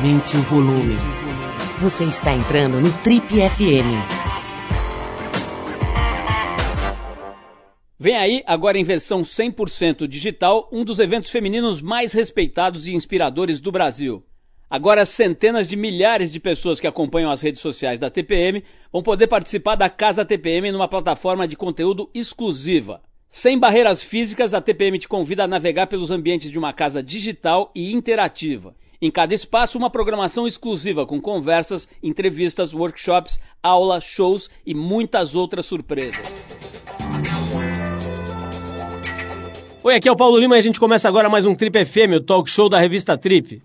Aumente o volume. Você está entrando no Trip FM. Vem aí, agora em versão 100% digital, um dos eventos femininos mais respeitados e inspiradores do Brasil. Agora, centenas de milhares de pessoas que acompanham as redes sociais da TPM vão poder participar da Casa TPM numa plataforma de conteúdo exclusiva. Sem barreiras físicas, a TPM te convida a navegar pelos ambientes de uma casa digital e interativa. Em cada espaço, uma programação exclusiva com conversas, entrevistas, workshops, aula, shows e muitas outras surpresas. Oi, aqui é o Paulo Lima e a gente começa agora mais um Trip FM, o talk show da revista Trip.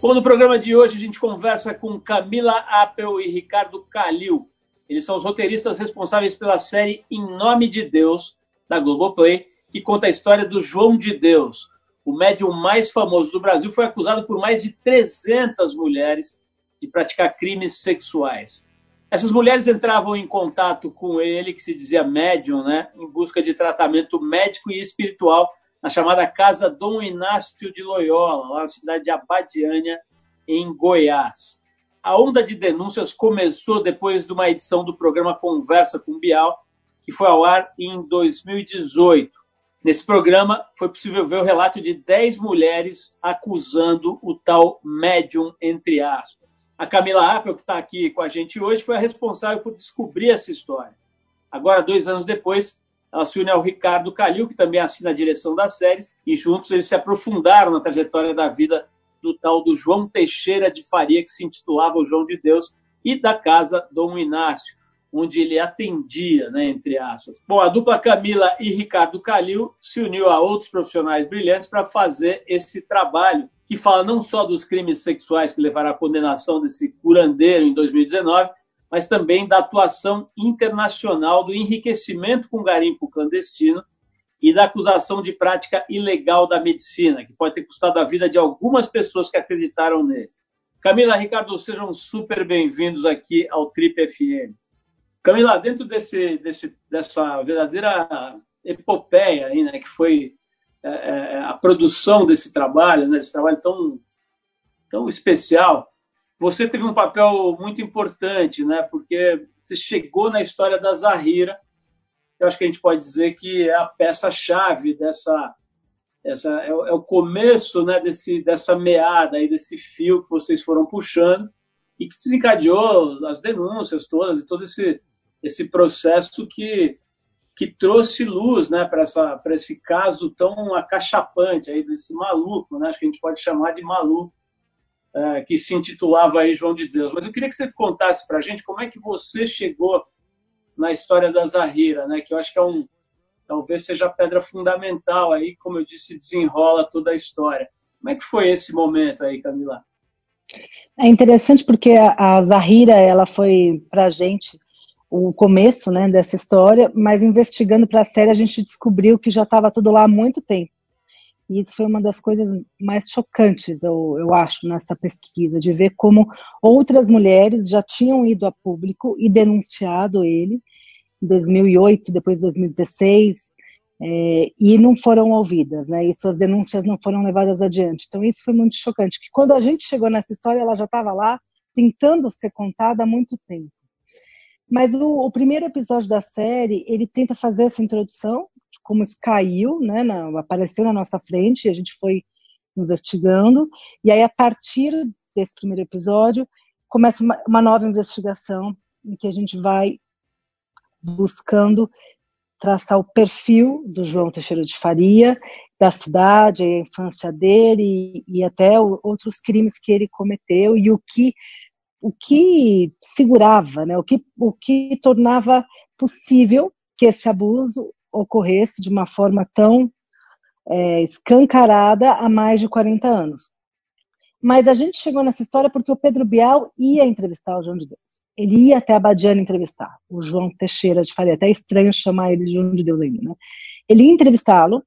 Bom, no programa de hoje a gente conversa com Camila Appel e Ricardo Calil. Eles são os roteiristas responsáveis pela série Em Nome de Deus, da Globoplay, que conta a história do João de Deus. O médium mais famoso do Brasil foi acusado por mais de 300 mulheres de praticar crimes sexuais. Essas mulheres entravam em contato com ele, que se dizia médium, né, em busca de tratamento médico e espiritual na chamada Casa Dom Inácio de Loyola, lá na cidade de Abadiânia, em Goiás. A onda de denúncias começou depois de uma edição do programa Conversa com Bial, que foi ao ar em 2018. Nesse programa, foi possível ver o relato de 10 mulheres acusando o tal médium, entre aspas. A Camila Appel, que está aqui com a gente hoje, foi a responsável por descobrir essa história. Agora, dois anos depois, ela se une ao Ricardo Calil, que também assina a direção das séries, e juntos eles se aprofundaram na trajetória da vida do tal do João Teixeira de Faria, que se intitulava o João de Deus, e da casa Dom Inácio, onde ele atendia, né, entre aspas. Bom, a dupla Camila e Ricardo Calil se uniu a outros profissionais brilhantes para fazer esse trabalho, que fala não só dos crimes sexuais que levaram à condenação desse curandeiro em 2019, mas também da atuação internacional do enriquecimento com garimpo clandestino e da acusação de prática ilegal da medicina, que pode ter custado a vida de algumas pessoas que acreditaram nele. Camila, Ricardo, sejam super bem-vindos aqui ao Trip FM. Camila, dentro desse, desse, dessa verdadeira epopeia aí, né, que foi é, é a produção desse trabalho, né, desse trabalho tão, tão especial, você teve um papel muito importante, né? Porque você chegou na história da Zahira. Eu acho que a gente pode dizer que é a peça-chave dessa, essa é, é, o começo, né? Desse dessa meada aí desse fio que vocês foram puxando e que desencadeou as denúncias todas e todo esse esse processo que que trouxe luz, né? Para esse caso tão acachapante aí desse maluco, né? Acho que a gente pode chamar de maluco é, que se intitulava aí João de Deus. Mas eu queria que você contasse para a gente como é que você chegou na história da Zahira, né? Que eu acho que é um talvez seja a pedra fundamental aí, como eu disse, desenrola toda a história. Como é que foi esse momento aí, Camila? É interessante porque a Zahira ela foi a gente o começo né, dessa história, mas investigando para a série a gente descobriu que já estava tudo lá há muito tempo. E isso foi uma das coisas mais chocantes, eu, eu acho, nessa pesquisa, de ver como outras mulheres já tinham ido a público e denunciado ele em 2008, depois de 2016, é, e não foram ouvidas, né? E suas denúncias não foram levadas adiante. Então isso foi muito chocante. Que quando a gente chegou nessa história, ela já estava lá tentando ser contada há muito tempo. Mas o, o, primeiro episódio da série ele tenta fazer essa introdução como isso caiu, né, na, apareceu na nossa frente e a gente foi investigando. E aí, a partir desse primeiro episódio, começa uma, uma nova investigação em que a gente vai buscando traçar o perfil do João Teixeira de Faria, da cidade, a infância dele e, e até outros crimes que ele cometeu e o que o que segurava, né? O que o que tornava possível que esse abuso ocorresse de uma forma tão é, escancarada há mais de 40 anos. Mas a gente chegou nessa história porque o Pedro Bial ia entrevistar o João de Deus. Ele ia até a Badiana entrevistar o João Teixeira de Faria. Até estranho chamar ele de João de Deus ainda, né? Ele ia entrevistá-lo.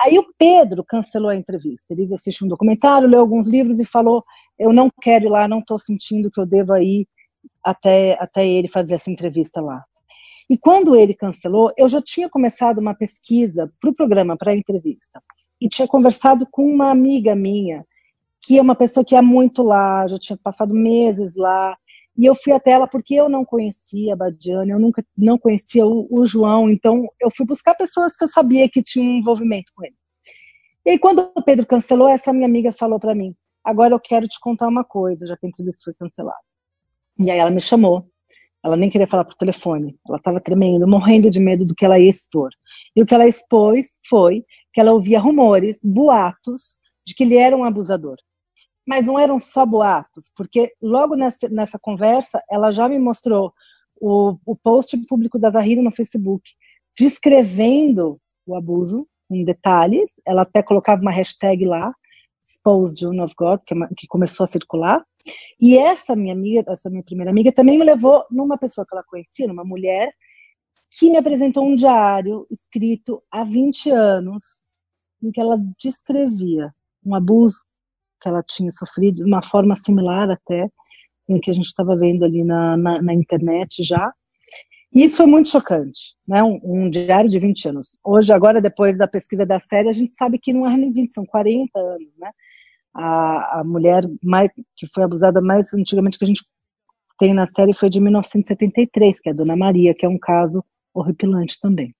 Aí o Pedro cancelou a entrevista. Ele assistiu um documentário, leu alguns livros e falou: Eu não quero ir lá, não estou sentindo que eu deva ir até, até ele fazer essa entrevista lá. E quando ele cancelou, eu já tinha começado uma pesquisa para o programa, para a entrevista. e tinha conversado com uma amiga minha, que é uma pessoa que é muito lá, já tinha passado meses lá, e eu fui até ela porque eu não conhecia a Badiane, eu nunca não conhecia o, o, João, então eu fui buscar pessoas que eu sabia que tinham um envolvimento com ele. E aí, quando o Pedro cancelou, essa minha amiga falou para mim: agora eu quero te contar uma coisa, já que a entrevista foi cancelada. E aí ela me chamou, ela nem queria falar por telefone, ela estava tremendo, morrendo de medo do que ela ia expor. E o que ela expôs foi que ela ouvia rumores, boatos, de que ele era um abusador. Mas não eram só boatos, porque logo nessa, nessa conversa ela já me mostrou o, o post público da Zahira no Facebook, descrevendo o abuso em detalhes. Ela até colocava uma hashtag lá, Expose June of God, que, é que, começou a circular. E essa minha amiga, essa minha primeira amiga, também me levou numa pessoa que ela conhecia, numa mulher, que me apresentou um diário escrito há 20 anos, em que ela descrevia um abuso que ela tinha sofrido, de uma forma similar até, em que a gente estava vendo ali na, na, na, internet já. E isso foi muito chocante, né? Um, um, diário de 20 anos. Hoje, agora, depois da pesquisa da série, a gente sabe que não é nem 20, são 40 anos, né? A, a mulher mais, que foi abusada mais antigamente que a gente tem na série foi de 1973, que é a Dona Maria, que é um caso horripilante também.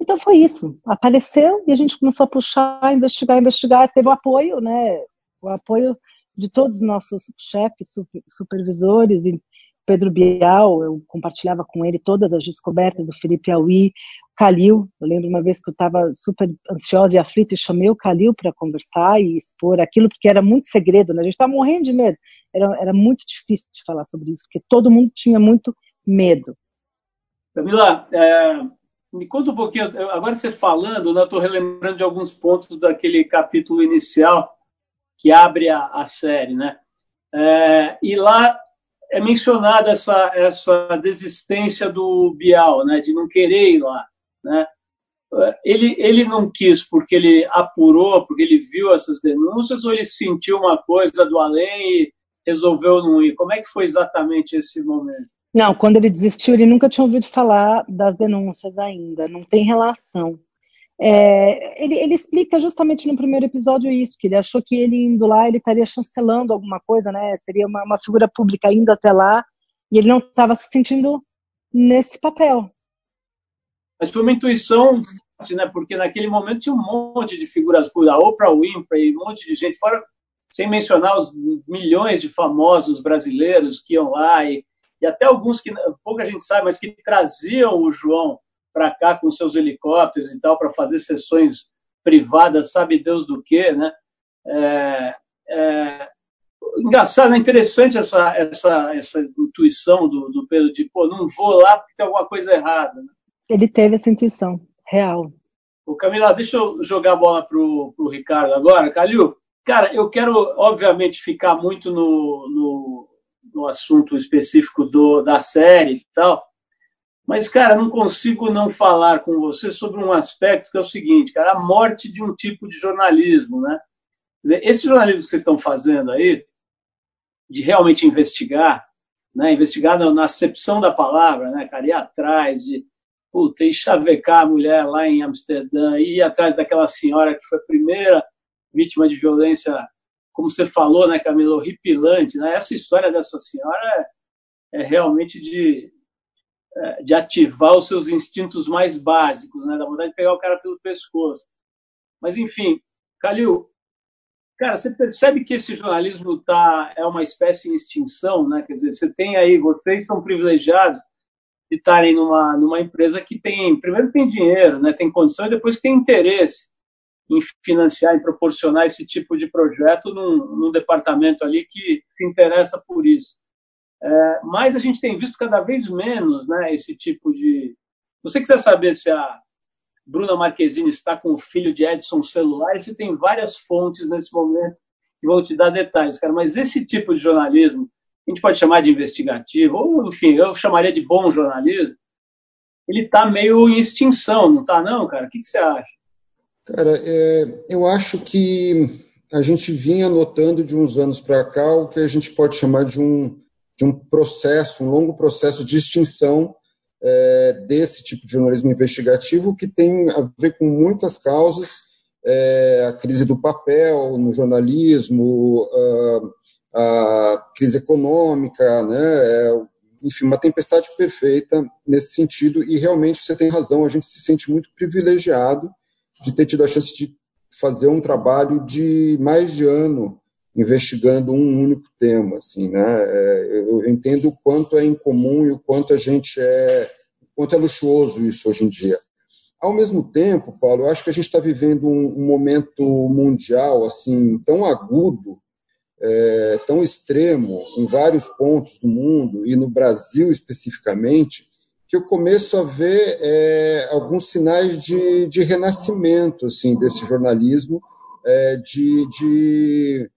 Então foi isso. Apareceu e a gente começou a puxar, investigar, investigar. Teve o apoio, né? O apoio de todos os nossos chefes, supervisores e Pedro Bial, eu compartilhava com ele todas as descobertas do Felipe Aui, Calil, eu lembro uma vez que eu estava super ansiosa e aflita e chamei o Calil para conversar e expor aquilo, porque era muito segredo, né? a gente estava morrendo de medo, era, era muito difícil de falar sobre isso, porque todo mundo tinha muito medo. Camila, é, me conta um pouquinho, agora você falando, né, eu estou relembrando de alguns pontos daquele capítulo inicial que abre a, a série, né? É, e lá é mencionada essa, essa desistência do Bial, né, de não querer ir lá, né? Ele, ele não quis porque ele apurou, porque ele viu essas denúncias, ou ele sentiu uma coisa do além e resolveu não ir? Como é que foi exatamente esse momento? Não, quando ele desistiu, ele nunca tinha ouvido falar das denúncias ainda, não tem relação. É, ele, ele, explica justamente no primeiro episódio isso, que ele achou que ele indo lá, ele estaria chancelando alguma coisa, né? Seria uma, uma figura pública indo até lá, e ele não estava se sentindo nesse papel. Mas foi uma intuição, né? Porque naquele momento tinha um monte de figuras públicas, a Oprah Winfrey, um monte de gente, fora, sem mencionar os milhões de famosos brasileiros que iam lá e e até alguns que pouca gente sabe, mas que traziam o João para cá com seus helicópteros e tal para fazer sessões privadas, sabe Deus do que, né? É, é, engraçado, é interessante essa, essa, essa intuição do, do Pedro, tipo, não vou lá porque tem alguma coisa errada. Né? Ele teve essa intuição, real. O Camila, deixa eu jogar a bola pro, pro Ricardo agora. Calil, cara, eu quero, obviamente, ficar muito no, no no assunto específico do, da série e tal. Mas, cara, não consigo não falar com você sobre um aspecto que é o seguinte, cara, a morte de um tipo de jornalismo, né? Quer dizer, esse jornalismo que vocês estão fazendo aí, de realmente investigar, né? Investigar na, na acepção da palavra, né, cara? Ir atrás de, puta, e chavecar a mulher lá em Amsterdã, ir atrás daquela senhora que foi a primeira vítima de violência como você falou, né, Camila, horripilante. Né? Essa história dessa senhora é, é realmente de, é, de ativar os seus instintos mais básicos, né? da vontade de pegar o cara pelo pescoço. Mas, enfim, Calil, cara, você percebe que esse jornalismo tá, é uma espécie em extinção, né? Quer dizer, você tem aí, vocês são privilegiados de estarem numa, numa empresa que tem, primeiro tem dinheiro, né? tem condição e depois tem interesse em financiar, em proporcionar esse tipo de projeto num, num departamento ali que se interessa por isso. É, mas a gente tem visto cada vez menos né, esse tipo de. Você quiser saber se a Bruna Marquezine está com o filho de Edson celular, você tem várias fontes nesse momento que vão te dar detalhes, cara. Mas esse tipo de jornalismo, a gente pode chamar de investigativo, ou enfim, eu chamaria de bom jornalismo, ele está meio em extinção, não está, não, cara? O que, que você acha? Cara, é, eu acho que a gente vinha notando de uns anos para cá o que a gente pode chamar de um, de um processo, um longo processo de extinção é, desse tipo de jornalismo investigativo que tem a ver com muitas causas, é, a crise do papel no jornalismo, a, a crise econômica, né, é, enfim, uma tempestade perfeita nesse sentido, e realmente você tem razão, a gente se sente muito privilegiado de ter tido a chance de fazer um trabalho de mais de ano investigando um único tema, assim, né? É, eu entendo o quanto é incomum e o quanto a gente é, quanto é luxuoso isso hoje em dia. Ao mesmo tempo, Paulo, eu acho que a gente está vivendo um, momento mundial assim tão agudo, é, tão extremo em vários pontos do mundo e no Brasil especificamente, que eu começo a ver é, alguns sinais de, de renascimento assim desse jornalismo, é, de, de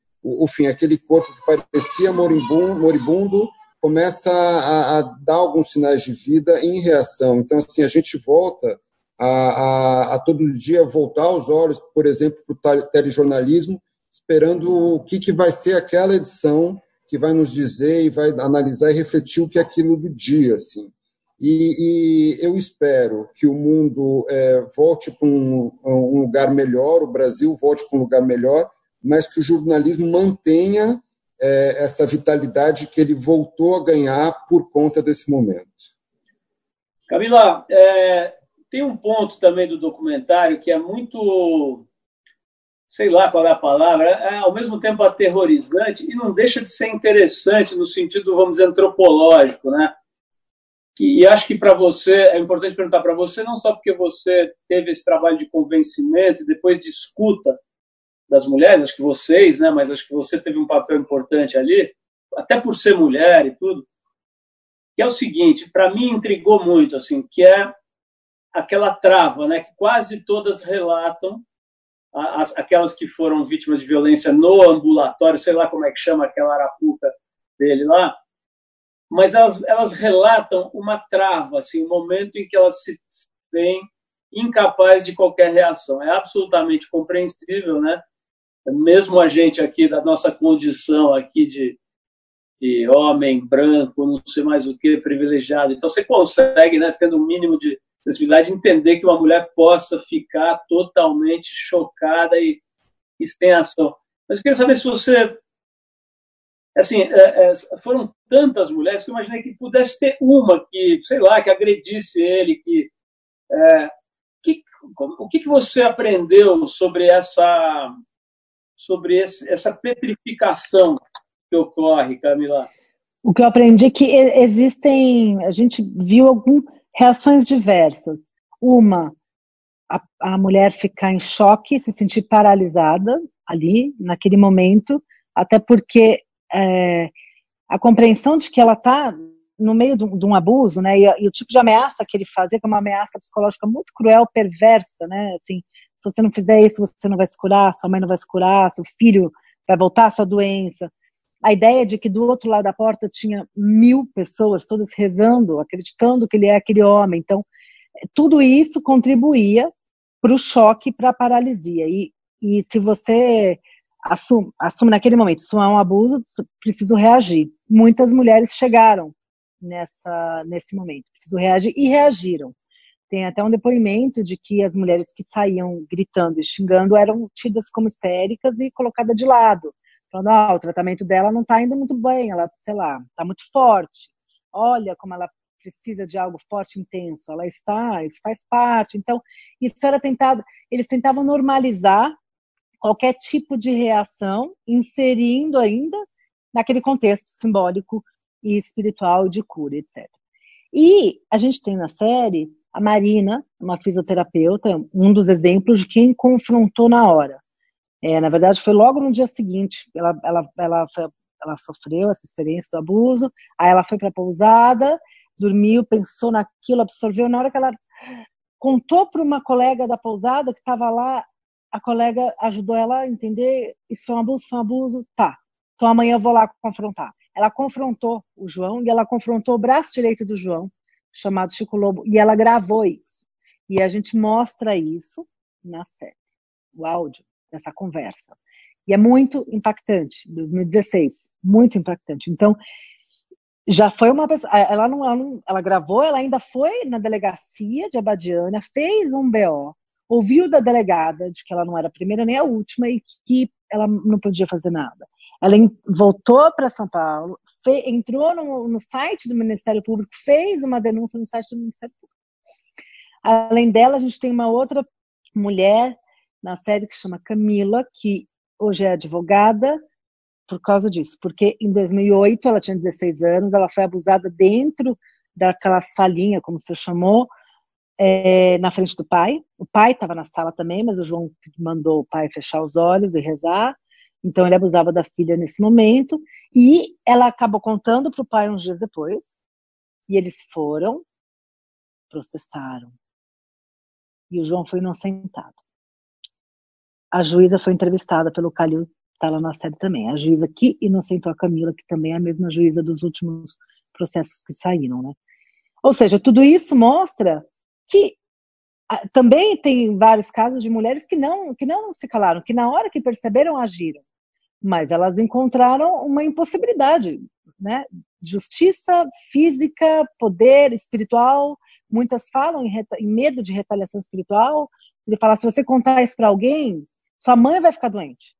fim, aquele corpo que parecia moribundo, moribundo começa a, a, dar alguns sinais de vida em reação. Então, assim, a gente volta a, a, a todo dia voltar os olhos, por exemplo, para o telejornalismo, esperando o que, que vai ser aquela edição que vai nos dizer e vai analisar e refletir o que é aquilo do dia, assim. E, e eu espero que o mundo é, volte para um, um, lugar melhor, o Brasil volte para um lugar melhor, mas que o jornalismo mantenha é, essa vitalidade que ele voltou a ganhar por conta desse momento. Camila, é, tem um ponto também do documentário que é muito, sei lá qual é a palavra, é, ao mesmo tempo aterrorizante e não deixa de ser interessante no sentido, vamos dizer, antropológico, né? Que, e acho que para você, é importante perguntar para você, não só porque você teve esse trabalho de convencimento e depois de escuta das mulheres, acho que vocês, né, mas acho que você teve um papel importante ali, até por ser mulher e tudo. Que é o seguinte, para mim intrigou muito, assim, que é aquela trava, né, que quase todas relatam, as, aquelas que foram vítimas de violência no ambulatório, sei lá como é que chama aquela arapuca dele lá, mas elas, elas relatam uma trava, assim, um momento em que elas se veem incapazes de qualquer reação. É absolutamente compreensível, né? mesmo a gente aqui da nossa condição aqui de, de homem branco, não sei mais o que, privilegiado. Então você consegue, né, tendo um mínimo de sensibilidade, entender que uma mulher possa ficar totalmente chocada e, e sem ação. Mas eu queria saber se você assim, é, é, foram tantas mulheres que eu imaginei que pudesse ter uma que, sei lá, que agredisse ele, que, é, que o que, que você aprendeu sobre essa sobre esse, essa petrificação que ocorre, Camila? O que eu aprendi é que existem, a gente viu algumas reações diversas. Uma, a, a mulher ficar em choque, se sentir paralisada ali, naquele momento, até porque é, a compreensão de que ela está no meio de um, de um abuso, né, e, e, o tipo de ameaça que ele fazia, que é uma ameaça psicológica muito cruel, perversa, né, assim, se você não fizer isso, você não vai se curar, sua mãe não vai se curar, seu filho vai voltar à sua doença. A ideia de que do outro lado da porta tinha mil pessoas, todas rezando, acreditando que ele é aquele homem. Então, tudo isso contribuía para o choque, para a paralisia. E, e se você assume, assume naquele momento, isso é um abuso, preciso reagir. Muitas mulheres chegaram nessa, nesse momento, preciso reagir, e reagiram. Tem até um depoimento de que as mulheres que saíam gritando e xingando eram tidas como histéricas e colocadas de lado. Falando, ah, o tratamento dela não está indo muito bem, ela, sei lá, está muito forte. Olha como ela precisa de algo forte, intenso. Ela está, isso faz parte. Então, isso era tentado, eles tentavam normalizar qualquer tipo de reação, inserindo ainda naquele contexto simbólico e espiritual de cura, etc. E a gente tem na série a Marina, uma fisioterapeuta, um dos exemplos de quem confrontou na hora. É, na verdade, foi logo no dia seguinte. Ela, ela, ela, foi, ela sofreu essa experiência do abuso, aí ela foi para a pousada, dormiu, pensou naquilo, absorveu. Na hora que ela contou para uma colega da pousada que estava lá, a colega ajudou ela a entender: isso foi um abuso, foi um abuso, tá. Então amanhã eu vou lá confrontar. Ela confrontou o João e ela confrontou o braço direito do João chamado Chico Lobo, e ela gravou isso. E a gente mostra isso na série, o áudio dessa conversa. E é muito impactante, 2016, muito impactante. Então, já foi uma pessoa, ela não, ela não, ela gravou, ela ainda foi na delegacia de Abadiana, fez um BO. Ouviu da delegada de que ela não era a primeira nem a última e que ela não podia fazer nada. Ela voltou para São Paulo, entrou no, no, site do Ministério Público, fez uma denúncia no site do Ministério Público. Além dela, a gente tem uma outra mulher na série que chama Camila, que hoje é advogada por causa disso, porque em 2008 ela tinha 16 anos, ela foi abusada dentro daquela salinha, como você chamou, é, na frente do pai. O pai estava na sala também, mas o João mandou o pai fechar os olhos e rezar. Então ele abusava da filha nesse momento e ela acabou contando para o pai uns dias depois. E eles foram, processaram. E o João foi inocentado. A juíza foi entrevistada pelo Calil, está lá na série também. A juíza que inocentou a Camila, que também é a mesma juíza dos últimos processos que saíram, né? Ou seja, tudo isso mostra que ah, também tem vários casos de mulheres que não, que não se calaram, que na hora que perceberam agiram, mas elas encontraram uma impossibilidade, né? Justiça física, poder espiritual. Muitas falam em, em medo de retaliação espiritual. Ele fala: se você contar isso para alguém, sua mãe vai ficar doente.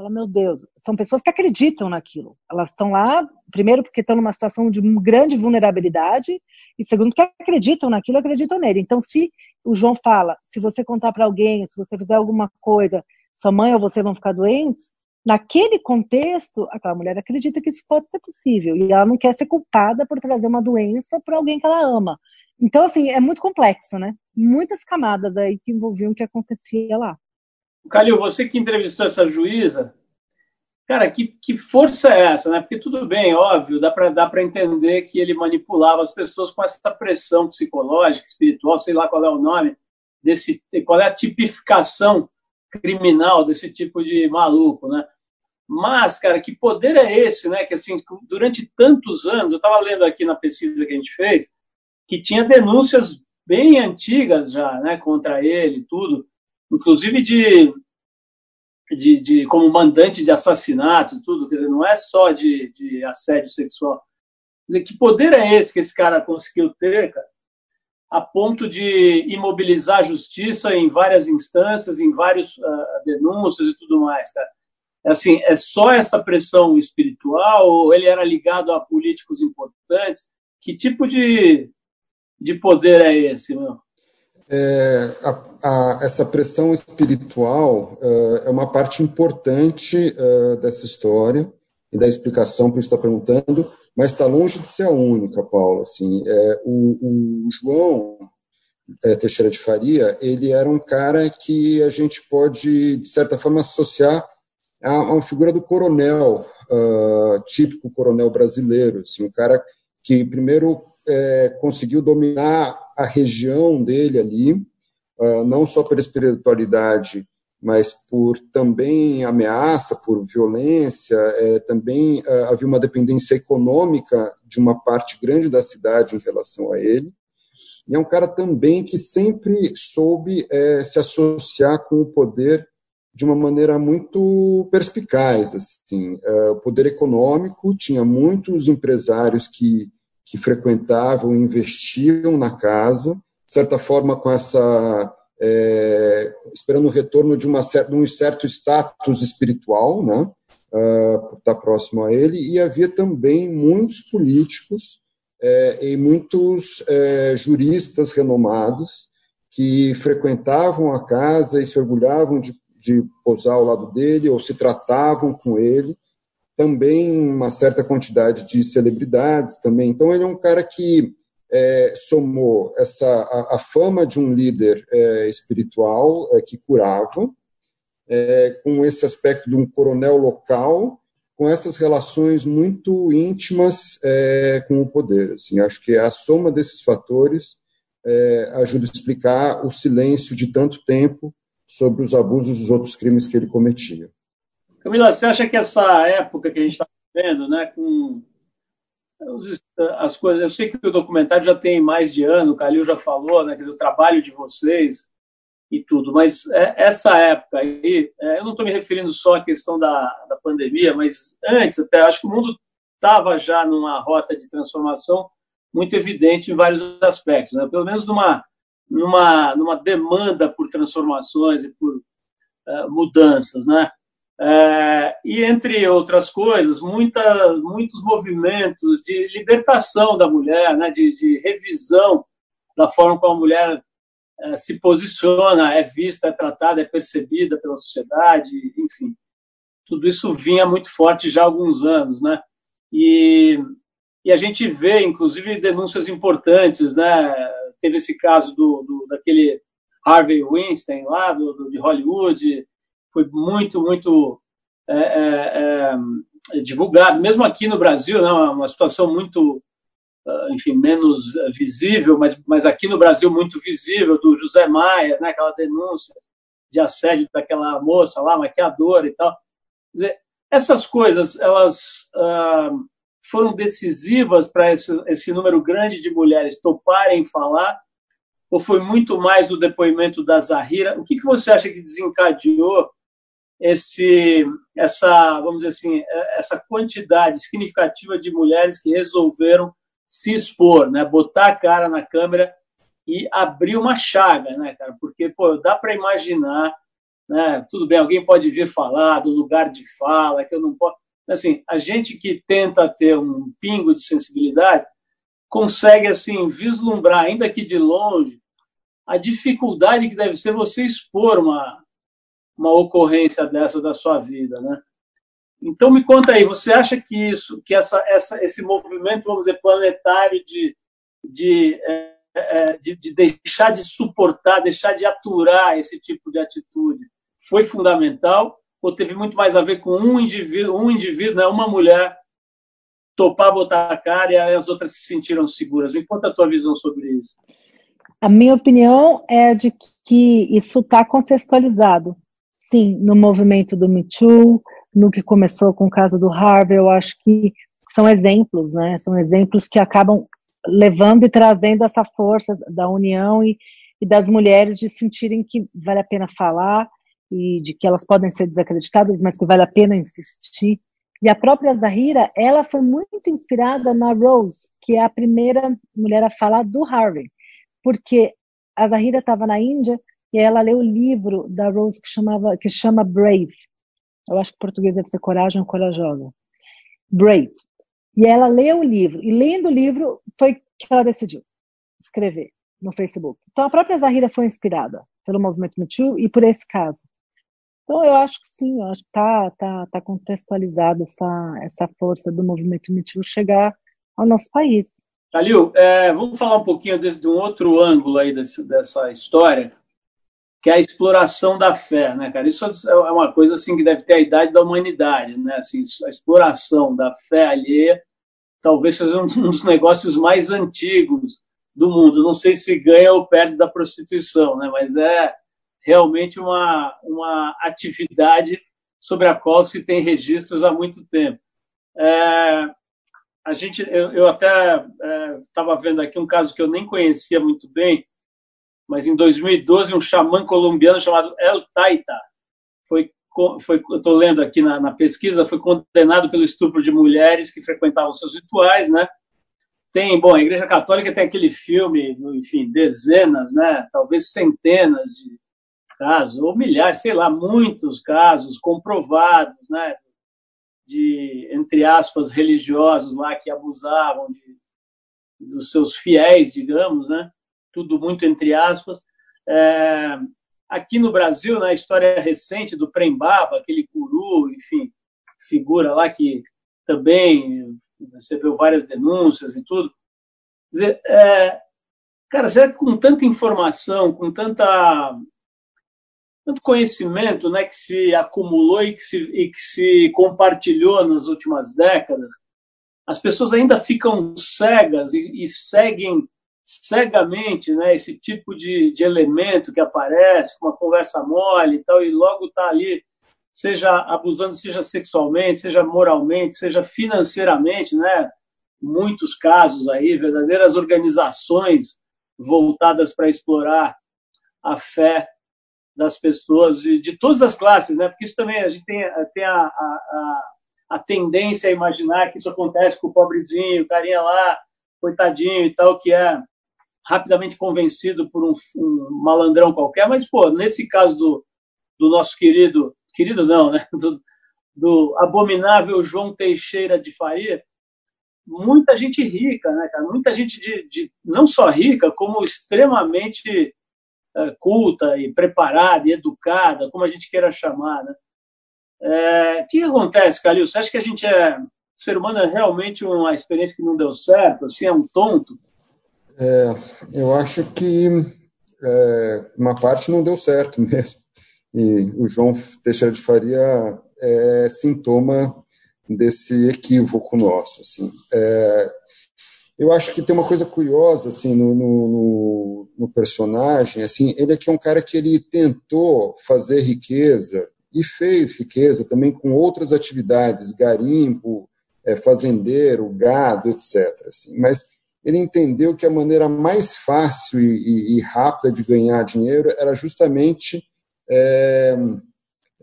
Fala, meu Deus, são pessoas que acreditam naquilo. Elas estão lá, primeiro, porque estão numa situação de grande vulnerabilidade, e segundo, porque acreditam naquilo, acreditam nele. Então, se o João fala, se você contar para alguém, se você fizer alguma coisa, sua mãe ou você vão ficar doentes, naquele contexto, aquela mulher acredita que isso pode ser possível, e ela não quer ser culpada por trazer uma doença para alguém que ela ama. Então, assim, é muito complexo, né? Muitas camadas aí que envolviam o que acontecia lá. Calil, você que entrevistou essa juíza, cara, que, que força é essa, né? Porque tudo bem, óbvio, dá para entender que ele manipulava as pessoas com essa pressão psicológica, espiritual, sei lá qual é o nome, desse, qual é a tipificação criminal desse tipo de maluco, né? Mas, cara, que poder é esse, né? Que assim, durante tantos anos, eu estava lendo aqui na pesquisa que a gente fez, que tinha denúncias bem antigas já, né, contra ele, tudo, inclusive de, de, de como mandante de assassinato, tudo, dizer, não é só de, de assédio sexual. Dizer, que poder é esse que esse cara conseguiu ter, cara, a ponto de imobilizar a justiça em várias instâncias, em vários uh, denúncias e tudo mais, cara? É assim, é só essa pressão espiritual ou ele era ligado a políticos importantes? Que tipo de, de poder é esse, meu? É, a, a, essa pressão espiritual uh, é uma parte importante uh, dessa história e da explicação para está perguntando, mas está longe de ser a única, Paulo. Assim, é, o, o, João é, Teixeira de Faria, ele era um cara que a gente pode, de certa forma, associar a, a uma figura do coronel, uh, típico coronel brasileiro, assim, um cara que primeiro é, conseguiu dominar a região dele ali, uh, não só pela espiritualidade, mas por também ameaça, por violência, é, também uh, havia uma dependência econômica de uma parte grande da cidade em relação a ele. E é um cara também que sempre soube é, se associar com o poder de uma maneira muito perspicaz. Assim. Uh, o poder econômico tinha muitos empresários que que frequentavam, investiam na casa, de certa forma com essa é, esperando o retorno de, uma, de um certo status espiritual, né, uh, estar próximo a ele, e havia também muitos políticos é, e muitos é, juristas renomados que frequentavam a casa e se orgulhavam de, de posar ao lado dele ou se tratavam com ele também uma certa quantidade de celebridades também. Então ele é um cara que é, somou essa a, a, fama de um líder é, espiritual é, que curava, é, com esse aspecto de um coronel local, com essas relações muito íntimas é, com o poder. Assim, acho que a soma desses fatores é, ajuda a explicar o silêncio de tanto tempo sobre os abusos dos outros crimes que ele cometia. Camila, você acha que essa época que a gente está vivendo, né, com as coisas, eu sei que o documentário já tem mais de ano, o Calil já falou, né, o trabalho de vocês e tudo, mas é, essa época aí, é, eu não estou me referindo só à questão da, da pandemia, mas antes até, acho que o mundo estava já numa rota de transformação muito evidente em vários aspectos, né? pelo menos numa, numa, numa demanda por transformações e por uh, mudanças, né? É, e entre outras coisas, muita, muitos movimentos de libertação da mulher, né, de, de revisão da forma como a mulher é, se posiciona, é vista, é tratada, é percebida pela sociedade, enfim. Tudo isso vinha muito forte já há alguns anos, né? E, e a gente vê, inclusive, denúncias importantes, né? Teve esse caso do, do daquele Harvey Weinstein lá, do, do de Hollywood, foi muito, muito é, é, é, divulgado, mesmo aqui no Brasil, né, uma situação muito, ah, enfim, menos visível, mas, mas aqui no Brasil muito visível, do José Maia, né, aquela denúncia de assédio daquela moça lá, maquiadora e tal. Quer dizer, essas coisas, elas ah, foram decisivas para esse, esse número grande de mulheres toparem falar, ou foi muito mais o depoimento da Zahira? O que, que você acha que desencadeou esse, essa, vamos dizer assim, essa quantidade significativa de mulheres que resolveram se expor, né, botar a cara na câmera e abrir uma chaga, né, cara? Porque pô, dá para imaginar, né? Tudo bem, alguém pode vir falar do lugar de fala, que eu não posso. Assim, a gente que tenta ter um pingo de sensibilidade consegue assim vislumbrar, ainda que de longe, a dificuldade que deve ser você expor uma uma ocorrência dessa da sua vida, né? Então me conta aí, você acha que isso, que essa, essa esse movimento, vamos dizer, planetário de, de, é, é, de, de deixar de suportar, deixar de aturar esse tipo de atitude, foi fundamental ou teve muito mais a ver com um indivíduo, um indivíduo, né, uma mulher topar botar a cara e as outras se sentiram seguras. Me conta a tua visão sobre isso. A minha opinião é de que isso está contextualizado sim, no movimento do Me Too, no que começou com o caso do Harvey, eu acho que são exemplos, né? São exemplos que acabam levando e trazendo essa força da união e, e das mulheres de sentirem que vale a pena falar e de que elas podem ser desacreditadas, mas que vale a pena insistir. E a própria Zahira, ela foi muito inspirada na Rose, que é a primeira mulher a falar do Harvey, porque a Zahira estava na Índia e ela leu o livro da Rose que, chamava, que chama Brave. Eu acho que em português deve ser Coragem ou Corajosa. Brave. E ela leu o livro. E lendo o livro foi que ela decidiu escrever no Facebook. Então a própria Zahira foi inspirada pelo movimento Me Too e por esse caso. Então eu acho que sim, eu acho que está tá, tá contextualizada essa, essa força do movimento Me Too chegar ao nosso país. Calil, é, vamos falar um pouquinho desse, de um outro ângulo aí desse, dessa história que é a exploração da fé, né, cara? Isso é uma coisa assim que deve ter a idade da humanidade, né? Assim, a exploração da fé alheia talvez seja um dos negócios mais antigos do mundo. Não sei se ganha ou perde da prostituição, né? Mas é realmente uma uma atividade sobre a qual se tem registros há muito tempo. É, a gente, eu, eu até estava é, vendo aqui um caso que eu nem conhecia muito bem, mas em 2012 um xamã colombiano chamado El Taita foi, foi estou lendo aqui na, na, pesquisa, foi condenado pelo estupro de mulheres que frequentavam seus rituais, né? Tem, bom, a Igreja Católica tem aquele filme, enfim, dezenas, né? Talvez centenas de casos, ou milhares, sei lá, muitos casos comprovados, né? De, entre aspas, religiosos lá que abusavam de, dos seus fiéis, digamos, né? Tudo muito entre aspas. É, aqui no Brasil, na história recente do Prembaba, aquele guru, enfim, figura lá que também recebeu várias denúncias e tudo. Quer dizer, é, cara, será que com tanta informação, com tanta tanto conhecimento né, que se acumulou e que se, e que se compartilhou nas últimas décadas, as pessoas ainda ficam cegas e, e seguem cegamente né, esse tipo de, de elemento que aparece, uma conversa mole e tal, e logo está ali, seja abusando, seja sexualmente, seja moralmente, seja financeiramente, né? Muitos casos aí, verdadeiras organizações voltadas para explorar a fé das pessoas de, de, todas as classes, né? Porque isso também a gente tem, tem a, a, a tendência a imaginar que isso acontece com o pobrezinho, o carinha lá, coitadinho e tal, que é rapidamente convencido por um, um, malandrão qualquer, mas, pô, nesse caso do, do nosso querido, querido não, né? Do, do abominável João Teixeira de Faria, muita gente rica, né, cara? Muita gente de, de não só rica, como extremamente uh, culta e preparada e educada, como a gente queira chamar, né? É, o que acontece, Calil? Você acha que a gente é. Ser humano é realmente uma experiência que não deu certo? Assim, é um tonto? É, eu acho que é, uma parte não deu certo mesmo. E o João Teixeira de Faria é sintoma desse equívoco nosso. Assim. É, eu acho que tem uma coisa curiosa assim no, no, no, personagem. Assim, ele aqui é um cara que ele tentou fazer riqueza e fez riqueza também com outras atividades, garimpo, é, fazendeiro, gado, etc. Assim. Mas ele entendeu que a maneira mais fácil e, e, rápida de ganhar dinheiro era justamente é,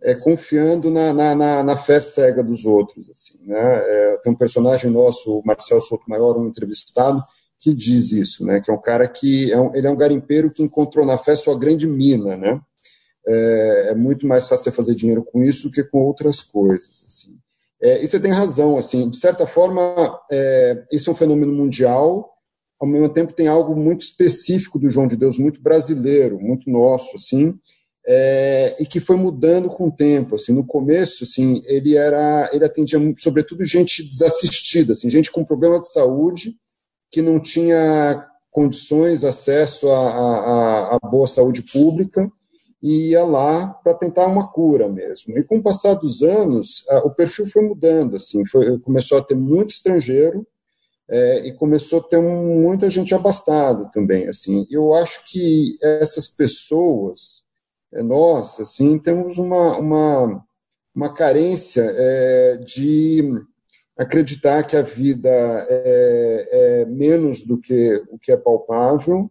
é, confiando na, na, na, fé cega dos outros. Assim, né? É, tem um personagem nosso, o Marcel Sotomayor, um entrevistado, que diz isso, né? que é um cara que é um, ele é um garimpeiro que encontrou na fé sua grande mina. Né? É, é muito mais fácil você fazer dinheiro com isso do que com outras coisas. Assim. É, e você tem razão, assim, de certa forma, é, esse é um fenômeno mundial, ao mesmo tempo tem algo muito específico do João de Deus, muito brasileiro, muito nosso, assim, é, e que foi mudando com o tempo, assim, no começo, assim, ele era, ele atendia sobretudo gente desassistida, assim, gente com problema de saúde, que não tinha condições, acesso a, a boa saúde pública, e ia lá para tentar uma cura mesmo. E com o passar dos anos, o perfil foi mudando, assim, foi, começou a ter muito estrangeiro é, e começou a ter muita gente abastada também, assim. Eu acho que essas pessoas, é, nós, assim, temos uma, uma, uma carência é, de acreditar que a vida é, é, menos do que o que é palpável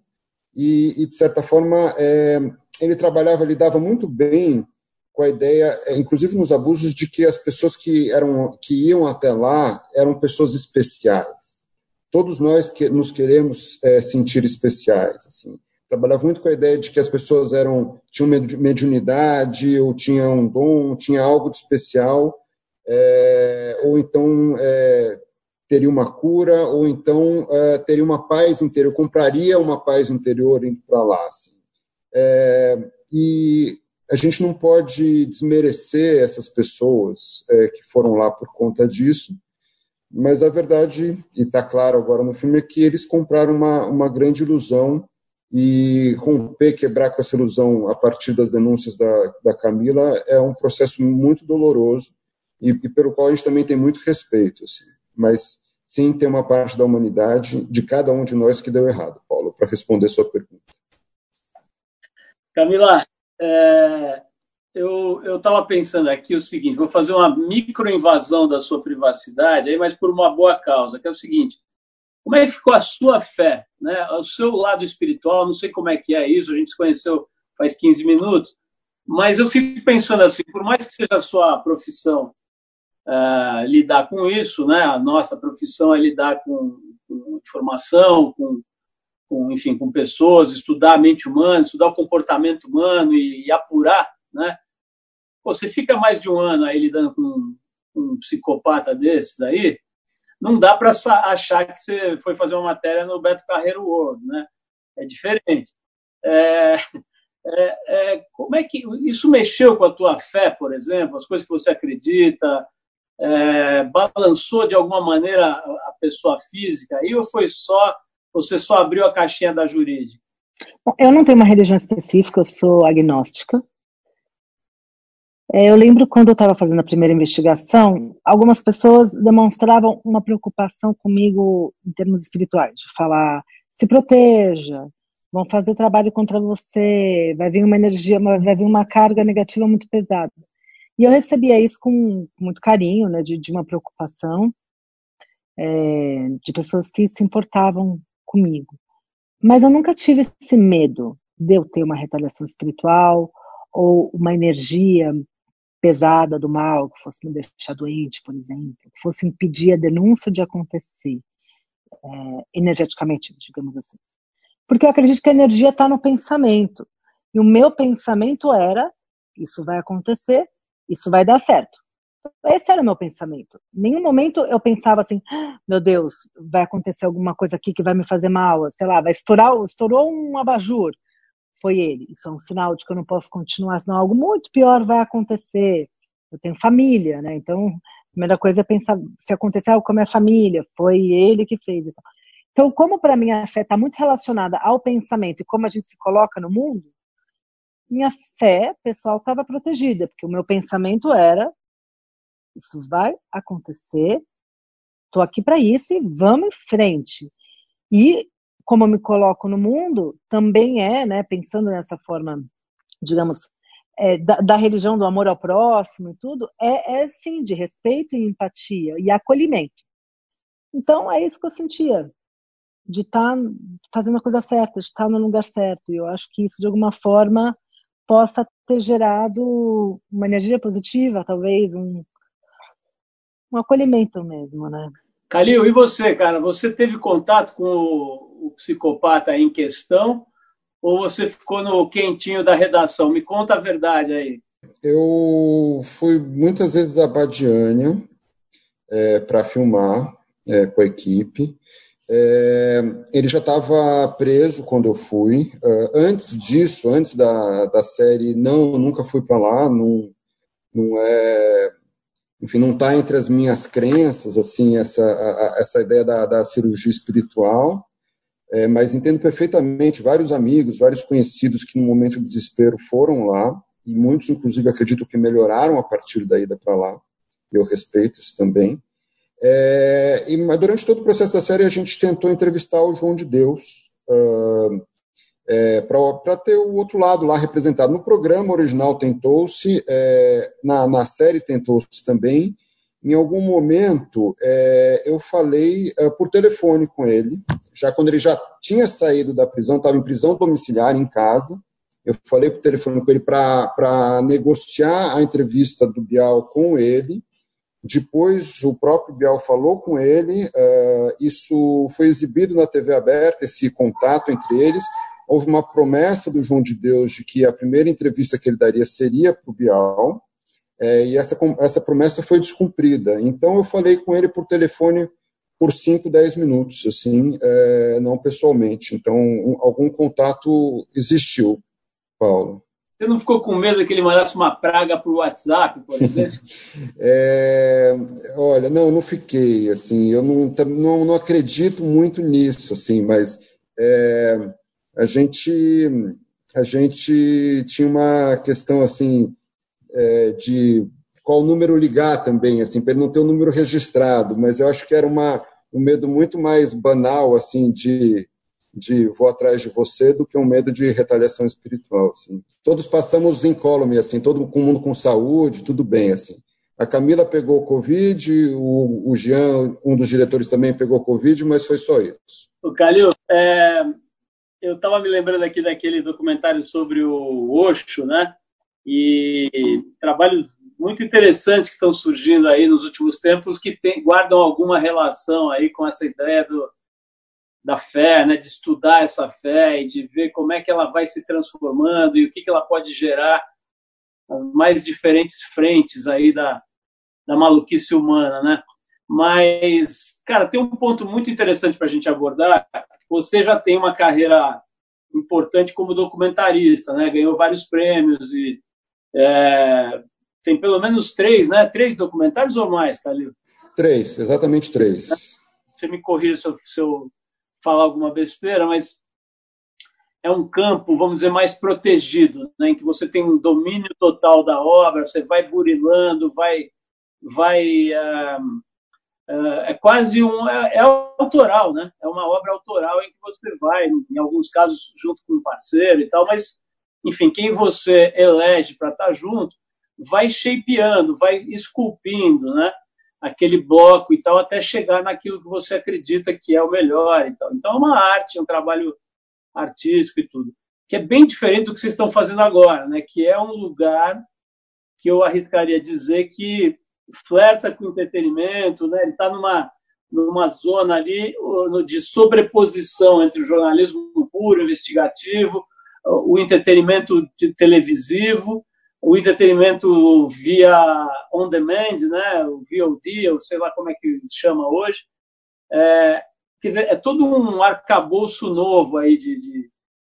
e, e de certa forma, é, ele trabalhava, lidava muito bem com a ideia, é, inclusive nos abusos, de que as pessoas que, eram, que iam até lá eram pessoas especiais. Todos nós que nos queremos é, sentir especiais. Assim. Trabalhava muito com a ideia de que as pessoas eram tinham mediunidade, ou tinham um dom, tinha algo de especial, é, ou então é, teria uma cura, ou então é, teria uma paz interior, compraria uma paz interior indo para lá. Assim. É, e a gente não pode desmerecer essas pessoas é, que foram lá por conta disso, mas a verdade, e está claro agora no filme, é que eles compraram uma, uma grande ilusão e romper, quebrar com essa ilusão a partir das denúncias da, da Camila é um processo muito doloroso e, e pelo qual a gente também tem muito respeito. Assim. Mas sim, tem uma parte da humanidade, de cada um de nós, que deu errado, Paulo, para responder sua pergunta. Camila, é, eu estava pensando aqui o seguinte: vou fazer uma microinvasão da sua privacidade, aí, mas por uma boa causa, que é o seguinte: como é que ficou a sua fé, né? o seu lado espiritual? Não sei como é que é isso, a gente se conheceu faz 15 minutos, mas eu fico pensando assim: por mais que seja a sua profissão é, lidar com isso, né? a nossa profissão é lidar com, com informação, com com, enfim, com pessoas, estudar a mente humana, estudar o comportamento humano e, e apurar, né? Você fica mais de um ano aí lidando com, com um psicopata desses aí, não dá para achar que você foi fazer uma matéria no Beto Carreiro World, né? É diferente. É, é, é, como é que isso mexeu com a tua fé, por exemplo, as coisas que você acredita, é, balançou de alguma maneira a pessoa física aí ou foi só você só abriu a caixinha da jurídica? Eu não tenho uma religião específica, eu sou agnóstica. É, eu lembro quando eu estava fazendo a primeira investigação, algumas pessoas demonstravam uma preocupação comigo em termos espirituais, de falar, se proteja, vão fazer trabalho contra você, vai vir uma energia, vai vir uma carga negativa muito pesada. E eu recebia isso com muito carinho, né, de, de uma preocupação, é, de pessoas que se importavam comigo. Mas eu nunca tive esse medo de eu ter uma retaliação espiritual ou uma energia pesada do mal que fosse me deixar doente, por exemplo, que fosse impedir a denúncia de acontecer é, energeticamente, digamos assim. Porque eu acredito que a energia está no pensamento. E o meu pensamento era: isso vai acontecer, isso vai dar certo. Esse era o meu pensamento. Em nenhum momento eu pensava assim: ah, meu Deus, vai acontecer alguma coisa aqui que vai me fazer mal, sei lá, vai estourar, estourou um abajur. Foi ele. Isso é um sinal de que eu não posso continuar, senão algo muito pior vai acontecer. Eu tenho família, né? Então, a primeira coisa é pensar se acontecer algo com a minha família, foi ele que fez. Então, como para mim a fé está muito relacionada ao pensamento e como a gente se coloca no mundo, minha fé pessoal estava protegida, porque o meu pensamento era: isso vai acontecer, estou aqui para isso e vamos em frente. E como eu me coloco no mundo, também é, né, pensando nessa forma, digamos, é, da, da, religião do amor ao próximo e tudo, é, é sim de respeito e empatia e acolhimento. Então é isso que eu sentia, de estar tá fazendo a coisa certa, de estar tá no lugar certo. E eu acho que isso de alguma forma possa ter gerado uma energia positiva, talvez, um, um acolhimento mesmo, né? Calil, e você, cara? Você teve contato com o, o psicopata em questão ou você ficou no quentinho da redação? Me conta a verdade aí. Eu fui muitas vezes a Badiânia é, para filmar é, com a equipe. É, ele já estava preso quando eu fui. Uh, antes disso, antes da, da série, não, nunca fui para lá. Não, não é, enfim, não está entre as minhas crenças assim essa a, essa ideia da, da cirurgia espiritual. É, mas entendo perfeitamente vários amigos, vários conhecidos que no momento de desespero foram lá e muitos, inclusive, acredito que melhoraram a partir da ida para lá. Eu respeito isso também. É, e, mas durante todo o processo da série, a gente tentou entrevistar o João de Deus uh, é, para ter o outro lado lá representado. No programa original tentou-se, é, na, na série tentou-se também. Em algum momento, é, eu falei uh, por telefone com ele, já quando ele já tinha saído da prisão, estava em prisão domiciliar em casa. Eu falei por telefone com ele para negociar a entrevista do Bial com ele. Depois, o próprio Bial falou com ele, uh, isso foi exibido na TV aberta, esse contato entre eles. Houve uma promessa do João de Deus de que a primeira entrevista que ele daria seria para o Bial, é, e essa, essa promessa foi descumprida. Então, eu falei com ele por telefone por 5, 10 minutos, assim, é, não pessoalmente. Então, um, algum contato existiu, Paulo. Você não ficou com medo que ele mandasse uma praga para o WhatsApp, por exemplo? é, olha, não, não fiquei, assim, eu não, não, não acredito muito nisso, assim, mas é, a gente a gente tinha uma questão, assim, é, de qual número ligar também, assim, para ele não ter o um número registrado, mas eu acho que era uma, um medo muito mais banal, assim, de de vou atrás de você do que um medo de retaliação espiritual. Assim. Todos passamos incólume, assim, todo mundo com saúde, tudo bem. assim. A Camila pegou Covid, o, o Jean, um dos diretores também pegou Covid, mas foi só isso. O Calil, é, eu estava me lembrando aqui daquele documentário sobre o Osho, né? E trabalhos muito interessantes que estão surgindo aí nos últimos tempos que tem, guardam alguma relação aí com essa ideia do, da fé, né, de estudar essa fé e de ver como é que ela vai se transformando e o que, que ela pode gerar mais diferentes frentes aí da, da maluquice humana, né? Mas, cara, tem um ponto muito interessante para a gente abordar. Você já tem uma carreira importante como documentarista, né? Ganhou vários prêmios e é, tem pelo menos três, né? Três documentários ou mais, Calil? Três, exatamente três. Você me corrija se eu, se eu falar alguma besteira, mas é um campo, vamos dizer, mais protegido, né, em que você tem um domínio total da obra, você vai burilando, vai, vai uh, é quase um é, é, autoral, né? É uma obra autoral em que você vai, em alguns casos junto com um parceiro e tal, mas enfim, quem você elege para estar junto vai shapeando, vai esculpindo, né? aquele bloco e tal, até chegar naquilo que você acredita que é o melhor. Então, então é uma arte, é um trabalho artístico e tudo, que é bem diferente do que vocês estão fazendo agora, né? que é um lugar que eu arriscaria dizer que flerta com entretenimento, né? ele está numa, numa zona ali de sobreposição entre o jornalismo puro, investigativo, o entretenimento televisivo, o entretenimento via on demand, né, o VOD, ou sei lá como é que chama hoje. É, quer dizer, é todo um arcabouço novo aí de, de,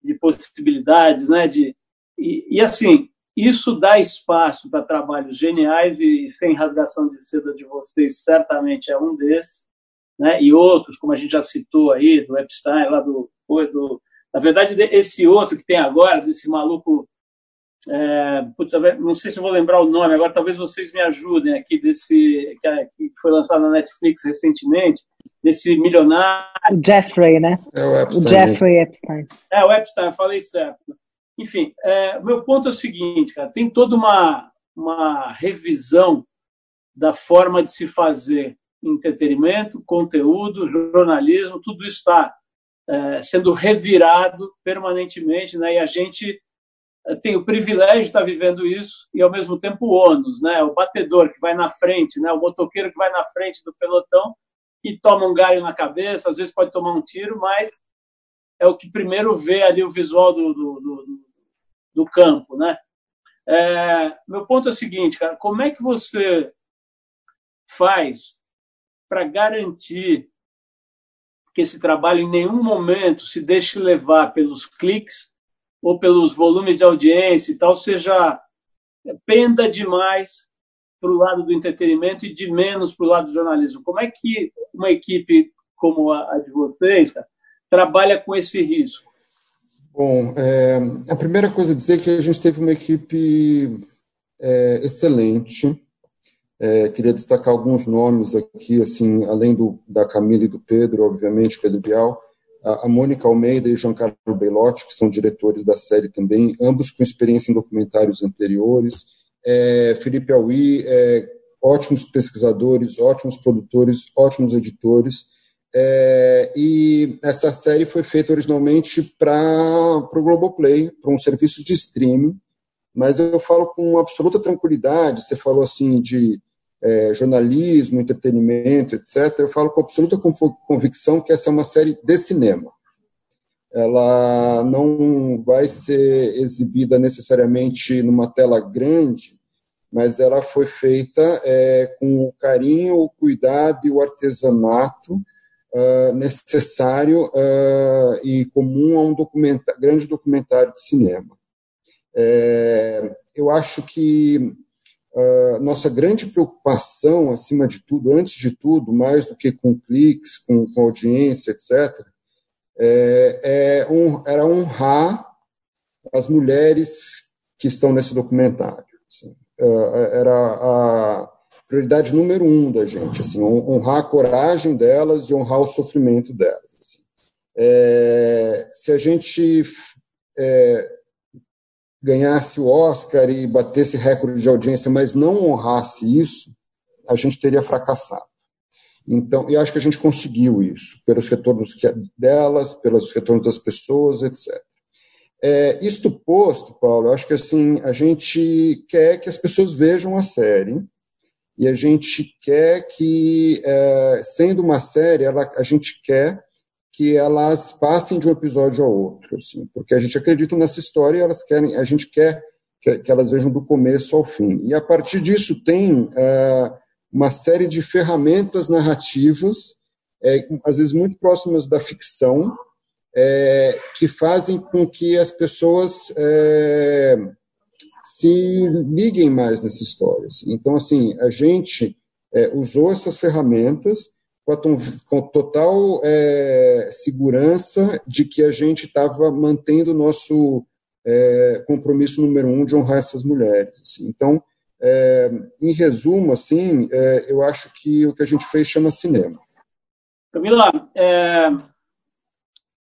de possibilidades, né, de, e, e, assim, isso dá espaço para trabalhos geniais e sem rasgação de seda de vocês, certamente é um desses, né, e outros, como a gente já citou aí, do Epstein, lá do, do na verdade, esse outro que tem agora, desse maluco é, putz, não sei se vou lembrar o nome, agora talvez vocês me ajudem aqui, desse que, que foi lançado na Netflix recentemente, desse milionário. Jeffrey, né? É o Epstein. O Jeffrey Epstein. É, o Epstein, falei certo. Enfim, é, meu ponto é o seguinte, cara, tem toda uma, uma revisão da forma de se fazer entretenimento, conteúdo, jornalismo, tudo está é, sendo revirado permanentemente, né? E a gente tem o privilégio de estar vivendo isso e ao mesmo tempo o ônus, né? O batedor que vai na frente, né? O motoqueiro que vai na frente do pelotão e toma um galho na cabeça, às vezes pode tomar um tiro, mas é o que primeiro vê ali o visual do, do, do, do campo, né? É, meu ponto é o seguinte, cara, como é que você faz para garantir que esse trabalho em nenhum momento se deixe levar pelos cliques ou pelos volumes de audiência e tal, seja penda demais para o lado do entretenimento e de menos para o lado do jornalismo. Como é que uma equipe como a, de vocês cara, trabalha com esse risco? Bom, é, a primeira coisa a dizer é que a gente teve uma equipe é, excelente. É, queria destacar alguns nomes aqui, assim, além do, da Camila e do Pedro, obviamente, Pedro Bial, a Mônica Almeida e o Giancarlo Bellotti, que são diretores da série também, ambos com experiência em documentários anteriores. É, Felipe Aui, é, ótimos pesquisadores, ótimos produtores, ótimos editores. É, e essa série foi feita originalmente para o Globoplay, para um serviço de streaming, mas eu falo com absoluta tranquilidade. Você falou assim de é, jornalismo, entretenimento, etc., eu falo com absoluta convicção que essa é uma série de cinema. Ela não vai ser exibida necessariamente numa tela grande, mas ela foi feita é, com o carinho, o cuidado e o artesanato uh, necessário uh, e comum a um grande documentário de cinema. É, eu acho que Uh, nossa grande preocupação, acima de tudo, antes de tudo, mais do que com cliques, com, com audiência, etc., é, é um, era honrar as mulheres que estão nesse documentário. Assim. Era a prioridade número um da gente, assim, honrar a coragem delas e honrar o sofrimento delas. Assim. É, se a gente é, ganhasse o Oscar e batesse recorde de audiência, mas não honrasse isso, a gente teria fracassado. Então, eu acho que a gente conseguiu isso, pelos retornos delas, pelos retornos das pessoas, etc. É, isto posto, Paulo, eu acho que assim, a gente quer que as pessoas vejam a série, e a gente quer que, é, sendo uma série, ela, a gente quer que elas passem de um episódio ao outro, assim, porque a gente acredita nessa história e elas querem, a gente quer que, que elas vejam do começo ao fim. E a partir disso tem é, uma série de ferramentas narrativas, é, às vezes muito próximas da ficção, é, que fazem com que as pessoas é, se liguem mais nessa história. Assim. Então, assim, a gente é, usou essas ferramentas com, com total é, segurança de que a gente estava mantendo o nosso é, compromisso número um de honrar essas mulheres. Assim. Então, é, em resumo, assim, é, eu acho que o que a gente fez chama cinema. Camila, é,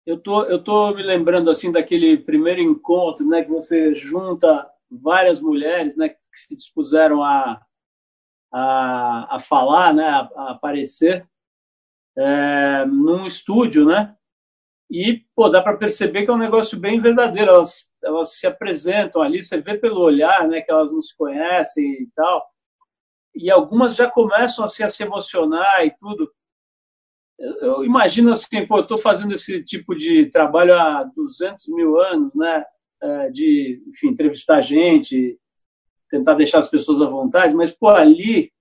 eu tô, eu tô me lembrando assim daquele primeiro encontro, né, que você junta várias mulheres, né, que se dispuseram a, a, a falar, né, a, a aparecer é, num estúdio, né? E, pô, dá para perceber que é um negócio bem verdadeiro. Elas, elas se apresentam ali, você vê pelo olhar, né, que elas não se conhecem e tal. E algumas já começam assim, a se emocionar e tudo. eu imagino assim, pô, eu estou fazendo esse tipo de trabalho há 200 mil anos, né? É, de, enfim, entrevistar gente, tentar deixar as pessoas à vontade, mas, pô, ali,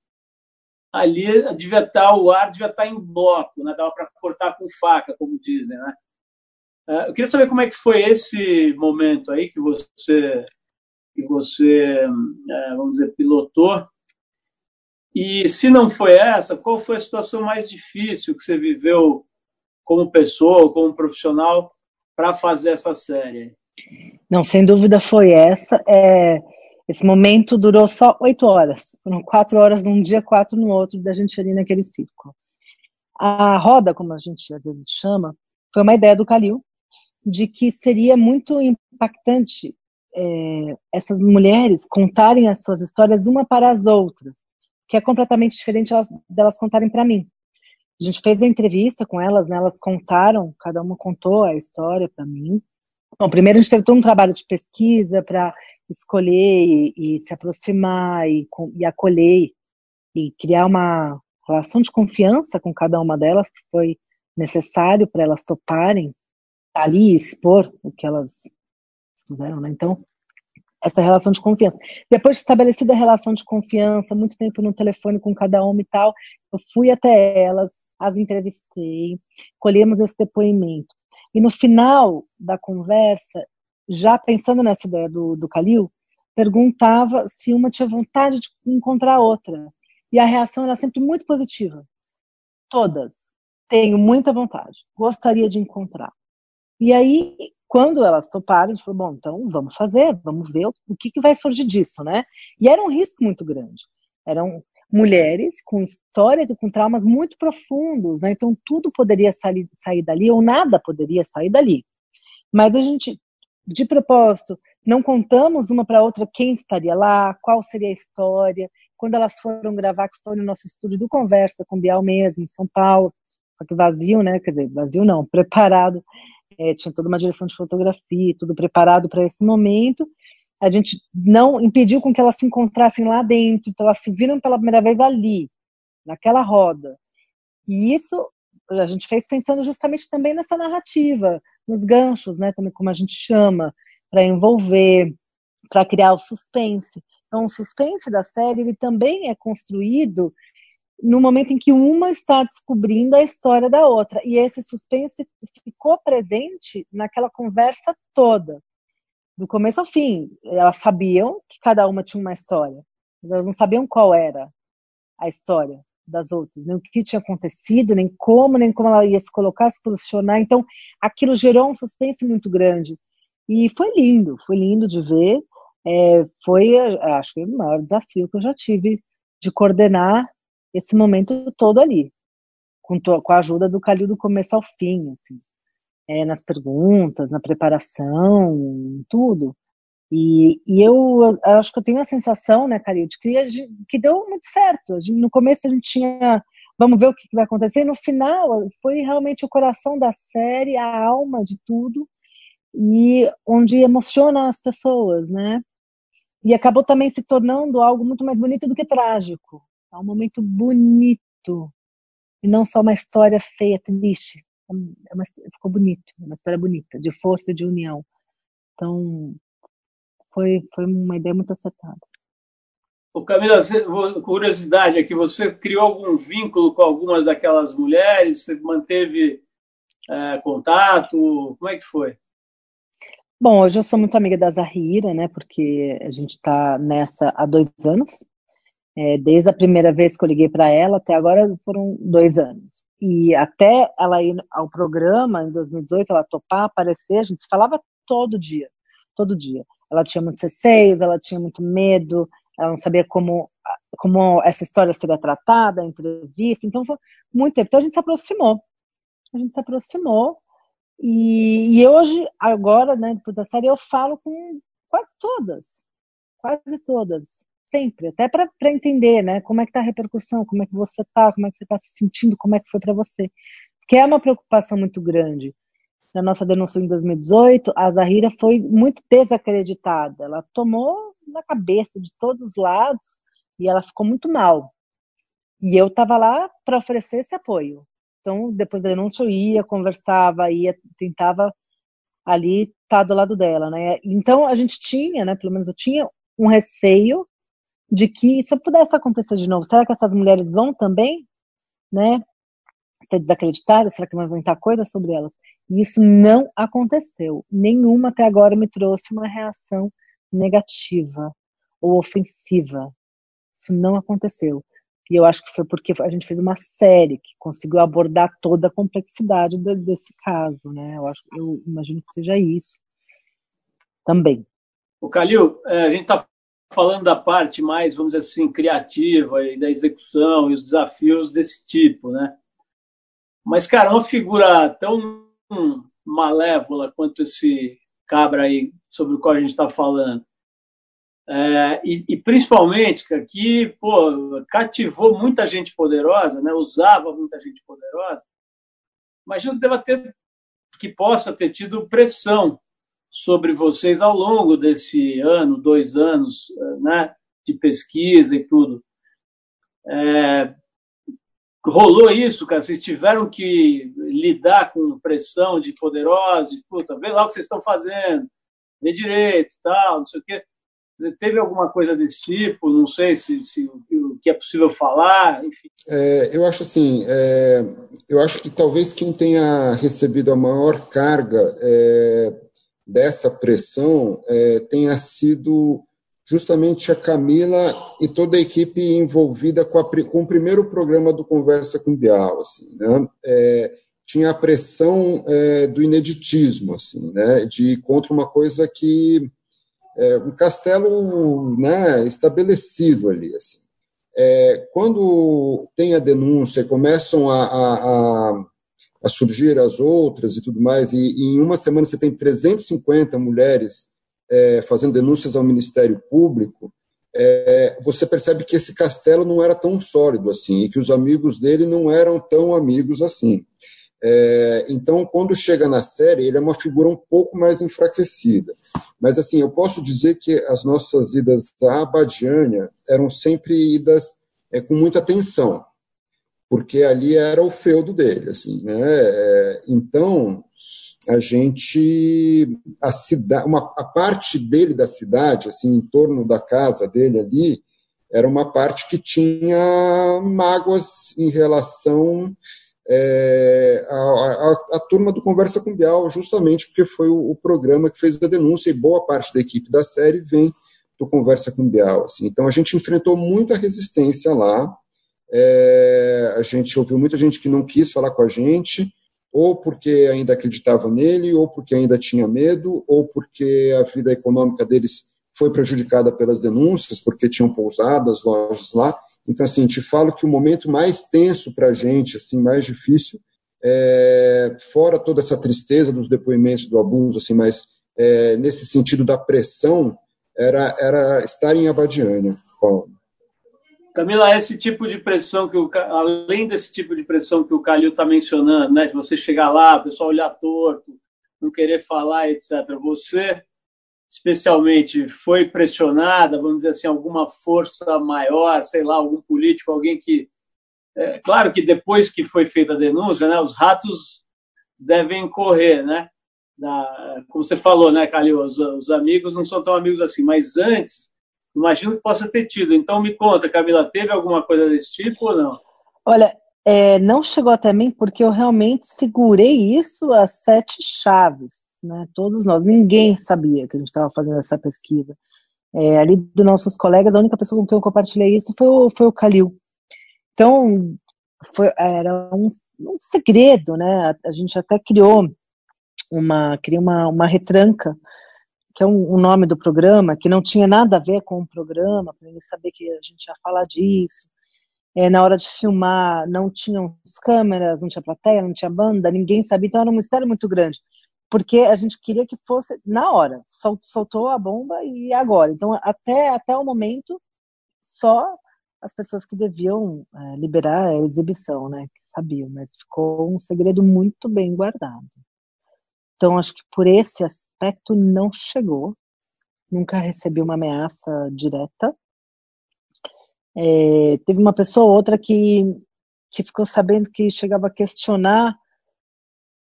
ali devia estar, o ar devia estar em bloco, né? Dava para cortar com faca, como dizem, né? É, eu queria saber como é que foi esse momento aí que você, que você, é, vamos dizer, pilotou e se não foi essa, qual foi a situação mais difícil que você viveu como pessoa, como profissional, para fazer essa série? Não, sem dúvida foi essa. É, esse momento durou só oito horas. Foram quatro horas num dia, quatro no outro, da gente ali naquele círculo. A roda, como a gente às vezes chama, foi uma ideia do Calil, de que seria muito impactante é, essas mulheres contarem as suas histórias uma para as outras que é completamente diferente elas, delas contarem para mim. A gente fez a entrevista com elas, né? Elas contaram, cada uma contou a história para mim. Bom, primeiro a gente teve todo um trabalho de pesquisa para escolher e, e, se aproximar e, e acolher e criar uma relação de confiança com cada uma delas que foi necessário para elas toparem ali expor o que elas fizeram, né? Então, essa relação de confiança. Depois de estabelecida a relação de confiança, muito tempo no telefone com cada uma e tal, eu fui até elas, as entrevistei, colhemos esse depoimento. E no final da conversa, já pensando nessa ideia do, do Calil, perguntava se uma tinha vontade de encontrar a outra. E a reação era sempre muito positiva. Todas. Tenho muita vontade. Gostaria de encontrar. E aí quando elas toparam, a gente falou, bom, então vamos fazer, vamos ver o que, que vai surgir disso, né? E era um risco muito grande. Eram mulheres com histórias e com traumas muito profundos, né? Então tudo poderia sair, sair dali ou nada poderia sair dali. Mas a gente, de propósito, não contamos uma para outra quem estaria lá, qual seria a história. Quando elas foram gravar, que foi no nosso estúdio do Conversa com Bial mesmo, em São Paulo, só que vazio, né? Quer dizer, vazio não, preparado é, tinha toda uma direção de fotografia, tudo preparado para esse momento. A gente não impediu com que elas se encontrassem lá dentro, então elas se viram pela primeira vez ali, naquela roda. E isso a gente fez pensando justamente também nessa narrativa, nos ganchos, né, também como a gente chama, para envolver, para criar o suspense. Então, o suspense da série ele também é construído no momento em que uma está descobrindo a história da outra. E esse suspense ficou presente naquela conversa toda, do começo ao fim. Elas sabiam que cada uma tinha uma história, mas elas não sabiam qual era a história das outras, nem o que tinha acontecido, nem como, nem como ela ia se colocar, se posicionar. Então, aquilo gerou um suspense muito grande. E foi lindo, foi lindo de ver. É, foi, acho que, o maior desafio que eu já tive de coordenar esse momento todo ali, com, com a ajuda do Calil do começo ao fim, assim, é, nas perguntas, na preparação, tudo. E, e eu, eu, acho que eu tenho a sensação, né, Calil, de que, que deu muito certo. Gente, no começo a gente tinha, vamos ver o que vai acontecer, e no final foi realmente o coração da série, a alma de tudo, e onde emociona as pessoas, né? E acabou também se tornando algo muito mais bonito do que trágico. É um momento bonito. E não só uma história feia, triste. É uma, ficou bonito, é uma história bonita, de força e de união. Então, foi, foi uma ideia muito acertada. Ô Camila, curiosidade aqui, você criou algum vínculo com algumas daquelas mulheres? Você manteve é, contato? Como é que foi? Bom, hoje eu sou muito amiga da Zahira, né? Porque a gente está nessa há dois anos. É, desde a primeira vez que eu liguei para ela até agora foram dois anos. E até ela ir ao programa em 2018, ela topar, aparecer, a gente falava todo dia, todo dia. Ela tinha muitos receios, ela tinha muito medo, ela não sabia como, como essa história seria tratada, a entrevista, então foi muito tempo. Então a gente se aproximou, a gente se aproximou, e, e hoje, agora, né, depois da série, eu falo com quase todas, quase todas sempre, até para entender, né, como é que está a repercussão, como é que você está, como é que você está se sentindo, como é que foi para você. Porque é uma preocupação muito grande. Na nossa denúncia em 2018, a Zahira foi muito desacreditada. Ela tomou na cabeça de todos os lados e ela ficou muito mal. E eu estava lá para oferecer esse apoio. Então, depois da denúncia, eu ia, conversava, ia, tentava ali estar tá do lado dela, né? Então, a gente tinha, né, pelo menos eu tinha um receio de que isso pudesse acontecer de novo. Será que essas mulheres vão também, né, ser desacreditadas? Será que vão inventar coisas sobre elas? E isso não aconteceu. Nenhuma até agora me trouxe uma reação negativa ou ofensiva. Isso não aconteceu. E eu acho que foi porque a gente fez uma série que conseguiu abordar toda a complexidade de, desse caso, né? Eu acho, eu imagino que seja isso também. O Calil, é, a gente está falando da parte mais, vamos dizer assim, criativa e da execução e os desafios desse tipo, né? Mas, cara, uma figura tão malévola quanto esse cabra aí sobre o qual a gente está falando, é, e, e, principalmente que pô, cativou muita gente poderosa, né? usava muita gente poderosa. Imagino que deva ter, que possa ter tido pressão sobre vocês ao longo desse ano, dois anos, né? de pesquisa e tudo. É, rolou isso, cara? Vocês tiveram que lidar com pressão de poderosos, de puta, vê lá o que vocês estão fazendo, vê direito tal, não sei o quê teve alguma coisa desse tipo? Não sei se, se o que é possível falar, enfim. É, eu acho assim, é, eu acho que talvez quem tenha recebido a maior carga é, dessa pressão é, tenha sido justamente a Camila e toda a equipe envolvida com, a, com o primeiro programa do Conversa com Bial, assim, né? É, tinha a pressão é, do ineditismo, assim, né? De contra uma coisa que é, um castelo né, estabelecido ali. Assim. É, quando tem a denúncia, começam a, a, a, surgir as outras e tudo mais, e, e, em uma semana você tem 350 mulheres é, fazendo denúncias ao Ministério Público, é, você percebe que esse castelo não era tão sólido assim, e que os amigos dele não eram tão amigos assim. É, então, quando chega na série, ele é uma figura um pouco mais enfraquecida. Mas, assim, eu posso dizer que as nossas idas à Abadiânia eram sempre idas é, com muita atenção, porque ali era o feudo dele, assim, né? É, então, a gente, a cidade, uma, a parte dele da cidade, assim, em torno da casa dele ali, era uma parte que tinha mágoas em relação é, a, a, a, turma do Conversa com Bial, justamente porque foi o, o, programa que fez a denúncia e boa parte da equipe da série vem do Conversa com Bial. Assim. Então a gente enfrentou muita resistência lá, é, a gente ouviu muita gente que não quis falar com a gente, ou porque ainda acreditava nele, ou porque ainda tinha medo, ou porque a vida econômica deles foi prejudicada pelas denúncias, porque tinham pousadas, lojas lá. Então, assim, te falo que o momento mais tenso para a gente, assim, mais difícil, é, fora toda essa tristeza dos depoimentos do abuso, assim, mas é, nesse sentido da pressão, era, era estar em Abadiânia, Paulo. Camila, esse tipo de pressão que o além desse tipo de pressão que o Calil está mencionando, né, de você chegar lá, o pessoal olhar torto, não querer falar, etc. Você especialmente foi pressionada, vamos dizer assim, alguma força maior, sei lá, algum político, alguém que. É, claro que depois que foi feita a denúncia, né, os ratos devem correr, né? Da, como você falou, né, Calil, os, os, amigos não são tão amigos assim, mas antes, imagino que possa ter tido. Então me conta, Camila, teve alguma coisa desse tipo ou não? Olha, é, não chegou até mim porque eu realmente segurei isso a sete chaves né? Todos nós, ninguém sabia que a gente estava fazendo essa pesquisa. É, ali dos nossos colegas, a única pessoa com quem eu compartilhei isso foi o, foi o Calil. Então, foi, era um, um segredo, né? A, a, gente até criou uma, criou uma, uma retranca, que é um, um, nome do programa, que não tinha nada a ver com o programa, para ele saber que a gente ia falar disso. É, na hora de filmar, não tinham câmeras, não tinha plateia, não tinha banda, ninguém sabia, então era um mistério muito grande porque a gente queria que fosse na hora, Sol, soltou a bomba e agora. Então, até, até o momento, só as pessoas que deviam é, liberar a exibição, né, que sabiam, mas ficou um segredo muito bem guardado. Então, acho que por esse aspecto não chegou, nunca recebi uma ameaça direta. É, teve uma pessoa ou outra que que ficou sabendo que chegava a questionar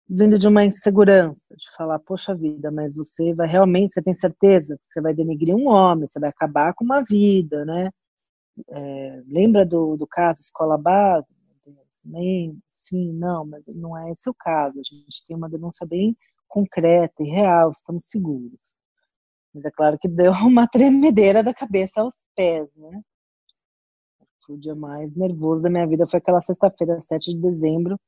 vindo de uma insegurança, de falar, poxa vida, mas você vai realmente, você tem certeza que você vai denegrir um homem, você vai acabar com uma vida, né? É, lembra do, do caso escola base? Nem, sim, não, mas não é esse o caso. A gente tem uma denúncia bem concreta e real, estamos seguros. Mas é claro que deu uma tremedeira da cabeça aos pés, né? O dia mais nervoso da minha vida foi aquela sexta-feira, 7 de dezembro,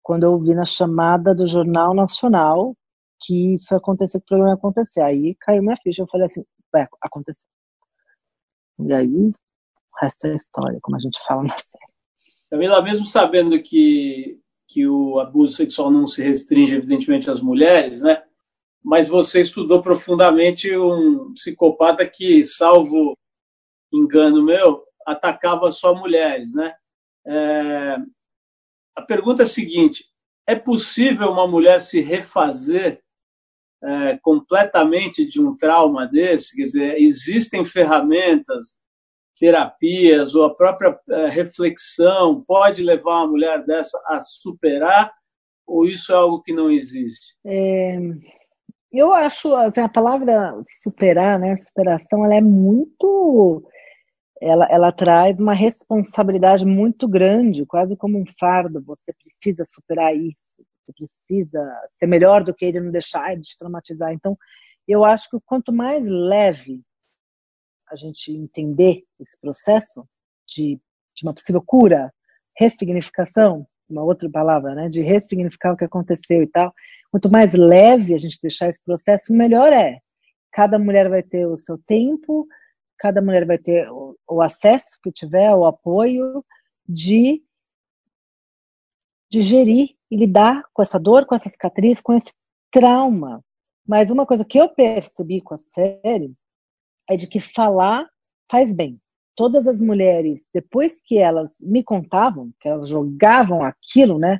quando eu ouvi na chamada do Jornal Nacional que isso ia acontecer, que o programa ia acontecer. Aí caiu minha ficha, eu falei assim, vai acontecer. E aí, o resto é história, como a gente fala na série. Camila, mesmo sabendo que, que o abuso sexual não se restringe, evidentemente, às mulheres, né? Mas você estudou profundamente um psicopata que, salvo engano meu, atacava só mulheres, né? É, a pergunta é a seguinte: é possível uma mulher se refazer é, completamente de um trauma desse? Quer dizer, existem ferramentas, terapias ou a própria é, reflexão pode levar uma mulher dessa a superar? Ou isso é algo que não existe? É, eu acho assim, a palavra superar, né, superação, ela é muito ela, ela traz uma responsabilidade muito grande, quase como um fardo. Você precisa superar isso, você precisa ser melhor do que ele, não deixar de te traumatizar. Então, eu acho que quanto mais leve a gente entender esse processo de, de uma possível cura, ressignificação, uma outra palavra, né, de ressignificar o que aconteceu e tal, quanto mais leve a gente deixar esse processo, melhor é. Cada mulher vai ter o seu tempo, cada mulher vai ter o, o acesso que tiver, o apoio de, de gerir e lidar com essa dor, com essa cicatriz, com esse trauma. Mas uma coisa que eu percebi com a série é de que falar faz bem. Todas as mulheres, depois que elas me contavam, que elas jogavam aquilo, né,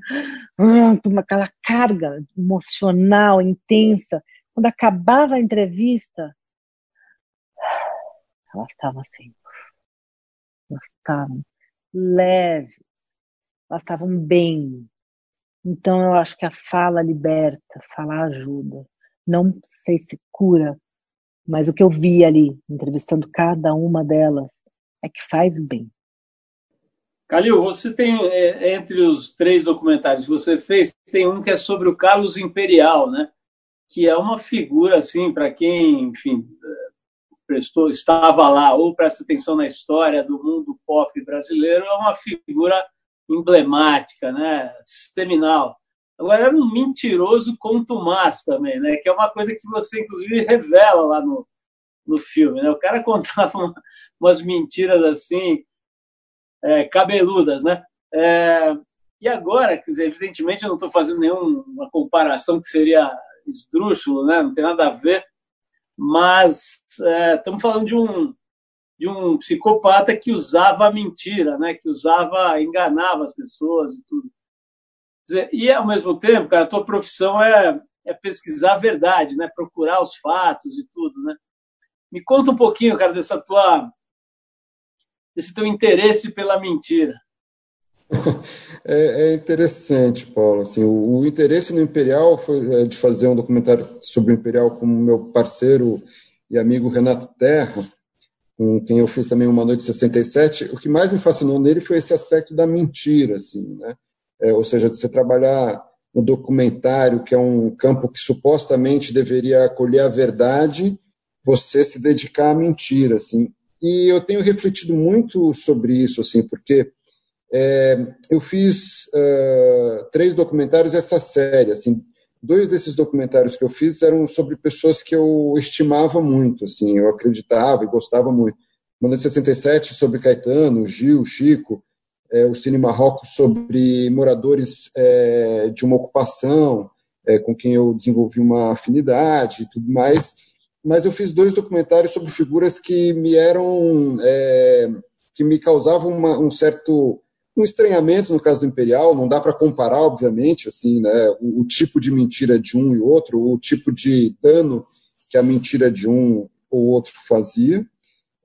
com aquela carga emocional intensa, quando acabava a entrevista, elas estavam assim, elas estavam leves, elas estavam bem. Então eu acho que a fala liberta, falar ajuda. Não sei se cura, mas o que eu vi ali, entrevistando cada uma delas, é que faz bem. Calil, você tem, é, entre os três documentários que você fez, tem um que é sobre o Carlos Imperial, né? Que é uma figura, assim, para quem, enfim, prestou, estava lá ou presta atenção na história do mundo pop brasileiro, é uma figura emblemática, né? seminal. Agora, era um mentiroso contumaz também, né? que é uma coisa que você, inclusive, revela lá no, no filme. Né? O cara contava umas mentiras assim, é, cabeludas. Né? É, e agora, quer dizer, evidentemente, eu não estou fazendo nenhuma comparação que seria esdrúxulo, né? não tem nada a ver, mas é, estamos falando de um, de um psicopata que usava a mentira, né? que usava, enganava as pessoas e tudo. Dizer, e ao mesmo tempo, cara, a tua profissão é, é pesquisar a verdade, né? procurar os fatos e tudo. Né? Me conta um pouquinho, cara, dessa tua, desse teu interesse pela mentira. É, é, interessante, Paulo. Assim, o, o, interesse no Imperial foi é, de fazer um documentário sobre o Imperial com meu parceiro e amigo Renato Terra, com quem eu fiz também uma noite 67. O que mais me fascinou nele foi esse aspecto da mentira, assim, né? É, ou seja, de você trabalhar no documentário, que é um campo que supostamente deveria acolher a verdade, você se dedicar à mentira, assim. E eu tenho refletido muito sobre isso, assim, porque é, eu fiz uh, três documentários essa série. Assim, dois desses documentários que eu fiz eram sobre pessoas que eu estimava muito, assim, eu acreditava e gostava muito. Mano de 67 sobre Caetano, Gil, Chico, é, o Cine Marrocos sobre moradores é, de uma ocupação, é, com quem eu desenvolvi uma afinidade e tudo mais. Mas eu fiz dois documentários sobre figuras que me eram é, que me causavam uma, um certo um estranhamento no caso do Imperial, não dá para comparar, obviamente, assim, né, o, o, tipo de mentira de um e outro, o tipo de dano que a mentira de um ou outro fazia.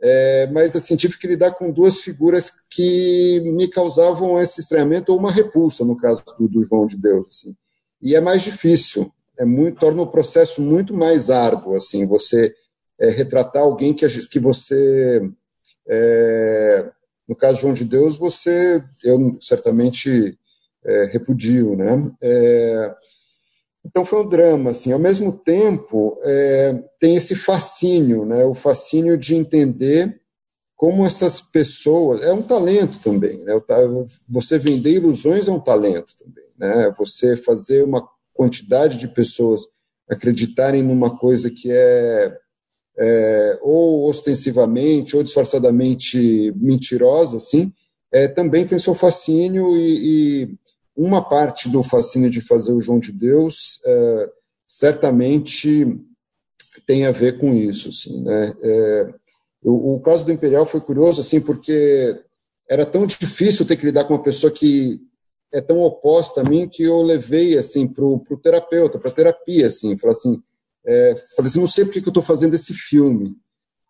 É, mas assim tive que lidar com duas figuras que me causavam esse estranhamento ou uma repulsa no caso do, do João de Deus assim. e é mais difícil é muito torna o processo muito mais árduo assim você é, retratar alguém que que você é, no caso de João de Deus você eu certamente é, repudio né é, então foi um drama, assim. Ao mesmo tempo, é, tem esse fascínio, né? O fascínio de entender como essas pessoas é um talento também, né? Você vender ilusões é um talento também, né? Você fazer uma quantidade de pessoas acreditarem numa coisa que é, é ou ostensivamente ou disfarçadamente mentirosa, assim, é, também tem seu fascínio e, e uma parte do fascínio de fazer o João de Deus é, certamente tem a ver com isso. Assim, né? É, o, o, caso do Imperial foi curioso assim porque era tão difícil ter que lidar com uma pessoa que é tão oposta a mim que eu levei assim para o terapeuta, para terapia, assim, falei assim, é, falei assim, não sei porque que eu estou fazendo esse filme.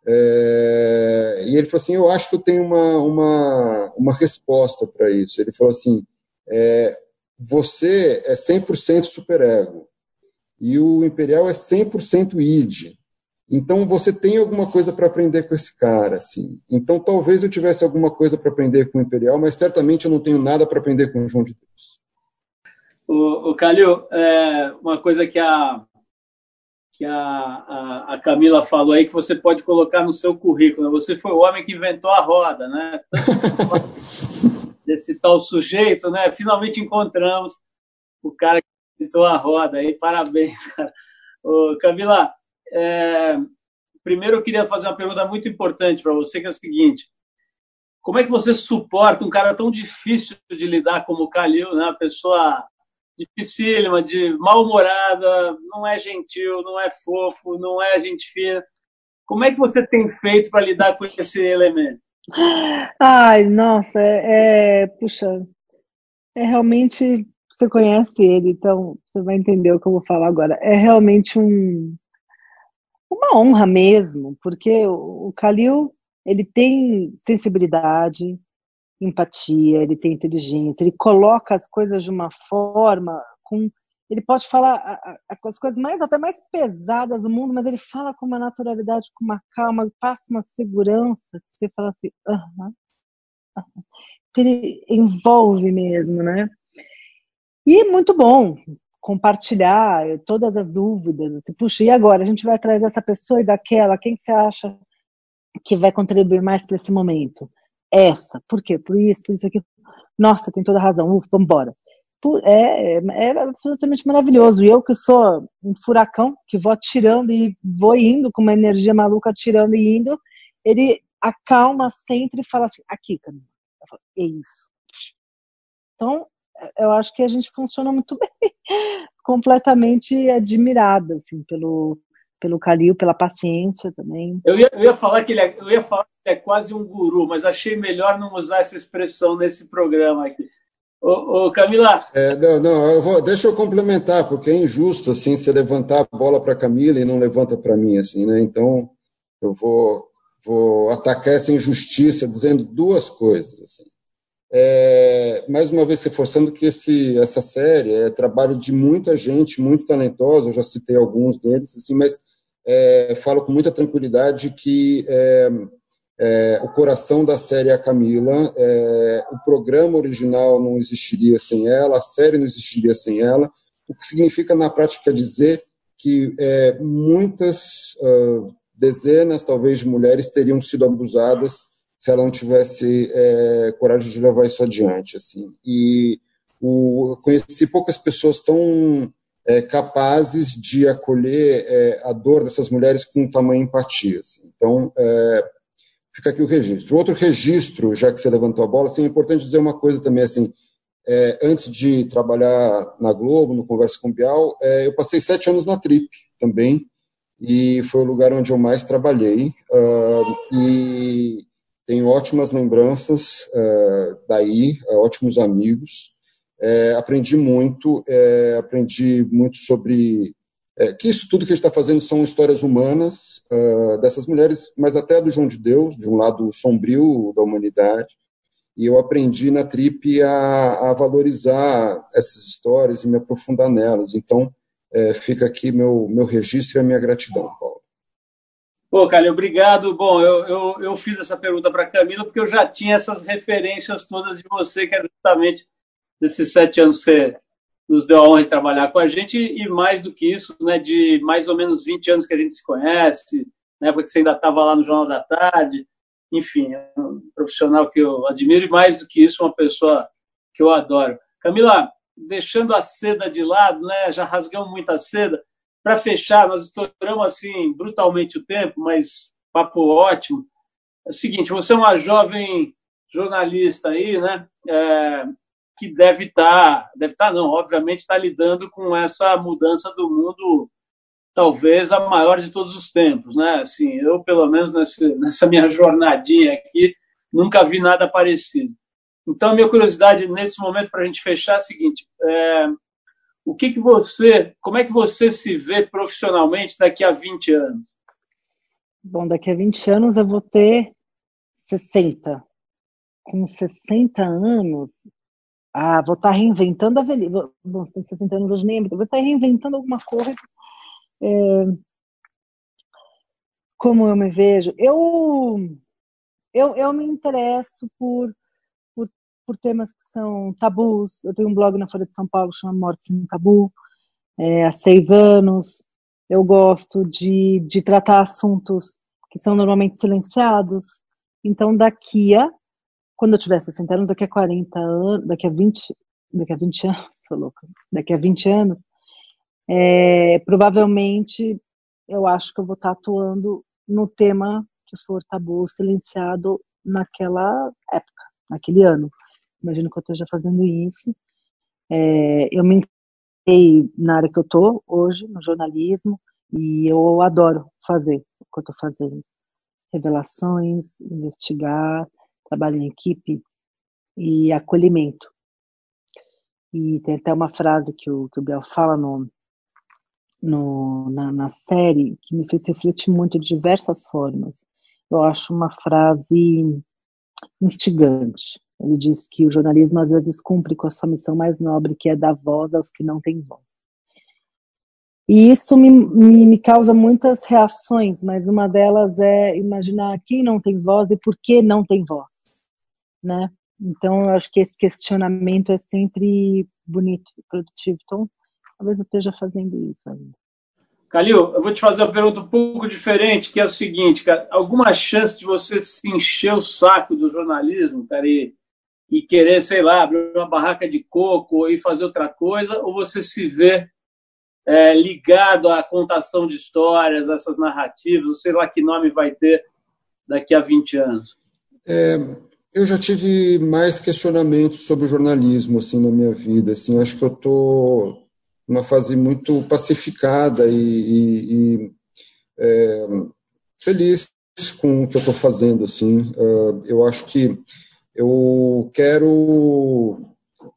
É, e ele falou assim, eu acho que eu tenho uma, uma, uma resposta para isso. Ele falou assim, é, você é 100% superego e o Imperial é 100% id. Então você tem alguma coisa para aprender com esse cara, assim. Então talvez eu tivesse alguma coisa para aprender com o Imperial, mas certamente eu não tenho nada para aprender com o João de Deus. O, o Calil, é, uma coisa que a que a, a, a, Camila falou aí que você pode colocar no seu currículo. Né? Você foi o homem que inventou a roda, né? desse tal sujeito, né? Finalmente encontramos o cara que inventou a roda aí. Parabéns, cara. Ô, Camila, é... primeiro eu queria fazer uma pergunta muito importante para você, que é a seguinte. Como é que você suporta um cara tão difícil de lidar como o Calil, né? Uma pessoa dificílima, de mal-humorada, não é gentil, não é fofo, não é gente fina. Como é que você tem feito para lidar com esse elemento? Ai, nossa, é, é, puxa, é realmente, você conhece ele, então você vai entender o que eu vou falar agora. É realmente um, uma honra mesmo, porque o, Kalil, ele tem sensibilidade, empatia, ele tem inteligência, ele coloca as coisas de uma forma com ele pode falar as coisas mais até mais pesadas do mundo, mas ele fala com uma naturalidade, com uma calma, passa uma segurança que você fala assim, aham, uh -huh, ele envolve mesmo, né? E é muito bom compartilhar todas as dúvidas. Assim, Puxa, e agora? A gente vai atrás dessa pessoa e daquela. Quem que você acha que vai contribuir mais para esse momento? Essa. Por quê? Por isso, por isso aqui. Nossa, tem toda razão. Vamos embora é, é absolutamente maravilhoso. E eu que sou um furacão, que vou atirando e vou indo com uma energia maluca, atirando e indo, ele acalma sempre e fala assim, aqui, Camila. É isso. Então, eu acho que a gente funciona muito bem, completamente admirada, assim, pelo, pelo Calil, pela paciência também. Eu ia, eu ia falar que ele é, eu ia falar que é quase um guru, mas achei melhor não usar essa expressão nesse programa aqui. Ô, ô Camila. É, não, não, eu vou, deixa eu complementar, porque é injusto assim você levantar a bola para Camila e não levanta para mim, assim, né? Então eu vou, vou atacar essa injustiça dizendo duas coisas. Assim. É, mais uma vez reforçando que esse, essa série é trabalho de muita gente muito talentosa, eu já citei alguns deles, assim, mas é, falo com muita tranquilidade que é, o coração da série é a Camila. É, o programa original não existiria sem ela, a série não existiria sem ela, o que significa, na prática, dizer que é, muitas uh, dezenas, talvez, de mulheres teriam sido abusadas se ela não tivesse é, coragem de levar isso adiante. Assim. E o, conheci poucas pessoas tão é, capazes de acolher é, a dor dessas mulheres com tamanha empatia. Assim. Então, fica aqui o registro. Outro registro, já que você levantou a bola, assim, é importante dizer uma coisa também, assim, é, antes de trabalhar na Globo, no Conversa com Bial, é, eu passei sete anos na Trip também, e foi o lugar onde eu mais trabalhei, uh, e tenho ótimas lembranças uh, daí, uh, ótimos amigos, é, aprendi muito, aprendi muito sobre é, que isso tudo que a gente está fazendo são histórias humanas uh, dessas mulheres, mas até do João de Deus, de um lado sombrio da humanidade. E eu aprendi na trip a, a valorizar essas histórias e me aprofundar nelas. Então, é, fica aqui meu, meu registro e a minha gratidão, Paulo. Pô, Calil, obrigado. Bom, eu, eu, eu fiz essa pergunta para a Camila porque eu já tinha essas referências todas de você, que é justamente desses sete anos que você nos deu a honra de trabalhar com a gente e mais do que isso, né, de mais ou menos 20 anos que a gente se conhece, na época que você ainda estava lá no Jornal da Tarde, enfim, é um profissional que eu admiro e mais do que isso, uma pessoa que eu adoro. Camila, deixando a seda de lado, né, já rasgamos muita seda, para fechar, nós estouramos assim brutalmente o tempo, mas papo ótimo. É o seguinte, você é uma jovem jornalista aí, né? É, que deve estar, tá, deve estar tá, não, obviamente está lidando com essa mudança do mundo, talvez a maior de todos os tempos, né? Assim, eu pelo menos nessa, nessa minha jornadinha aqui nunca vi nada parecido. Então, minha curiosidade nesse momento para a gente fechar é a seguinte: é, o que que você, como é que você se vê profissionalmente daqui a 20 anos? Bom, daqui a 20 anos eu vou ter 60. Com 60 anos, ah, vou estar tá reinventando a velhice. Bom, você tem 60 anos hoje, nem vou estar tá reinventando alguma coisa. É, como eu me vejo? Eu, eu, eu me interesso por, por, por temas que são tabus. Eu tenho um blog na Folha de São Paulo chamado Morte Sem Tabu, é, há seis anos. Eu gosto de, de tratar assuntos que são normalmente silenciados. Então, daqui a quando eu tiver 60 anos, daqui a 40 anos, daqui a 20, daqui a 20 anos, tô louca, daqui a 20 anos, é, provavelmente eu acho que eu vou estar atuando no tema que for tabu silenciado naquela época, naquele ano. Imagino que eu esteja fazendo isso. É, eu me entrei na área que eu estou hoje, no jornalismo, e eu adoro fazer o que eu estou fazendo. Revelações, investigar, trabalho em equipe e acolhimento. E tem até uma frase que o, que o Biel fala no, no, na, na série que me fez refletir muito de diversas formas. Eu acho uma frase instigante. Ele diz que o jornalismo às vezes cumpre com a sua missão mais nobre, que é dar voz aos que não têm voz. E isso me, me, me, causa muitas reações, mas uma delas é imaginar quem não tem voz e por que não tem voz né? Então, eu acho que esse questionamento é sempre bonito e produtivo. Então, talvez eu esteja fazendo isso ainda. Calil, eu vou te fazer uma pergunta um pouco diferente, que é a seguinte, cara, alguma chance de você se encher o saco do jornalismo, cara, e, e querer, sei lá, abrir uma barraca de coco e fazer outra coisa, ou você se vê é, ligado à contação de histórias, essas narrativas, sei lá que nome vai ter daqui a 20 anos? É, eu já tive mais questionamentos sobre o jornalismo assim na minha vida. Assim, acho que eu tô numa fase muito pacificada e, e, e é, feliz com o que eu estou fazendo. Assim, uh, eu acho que eu quero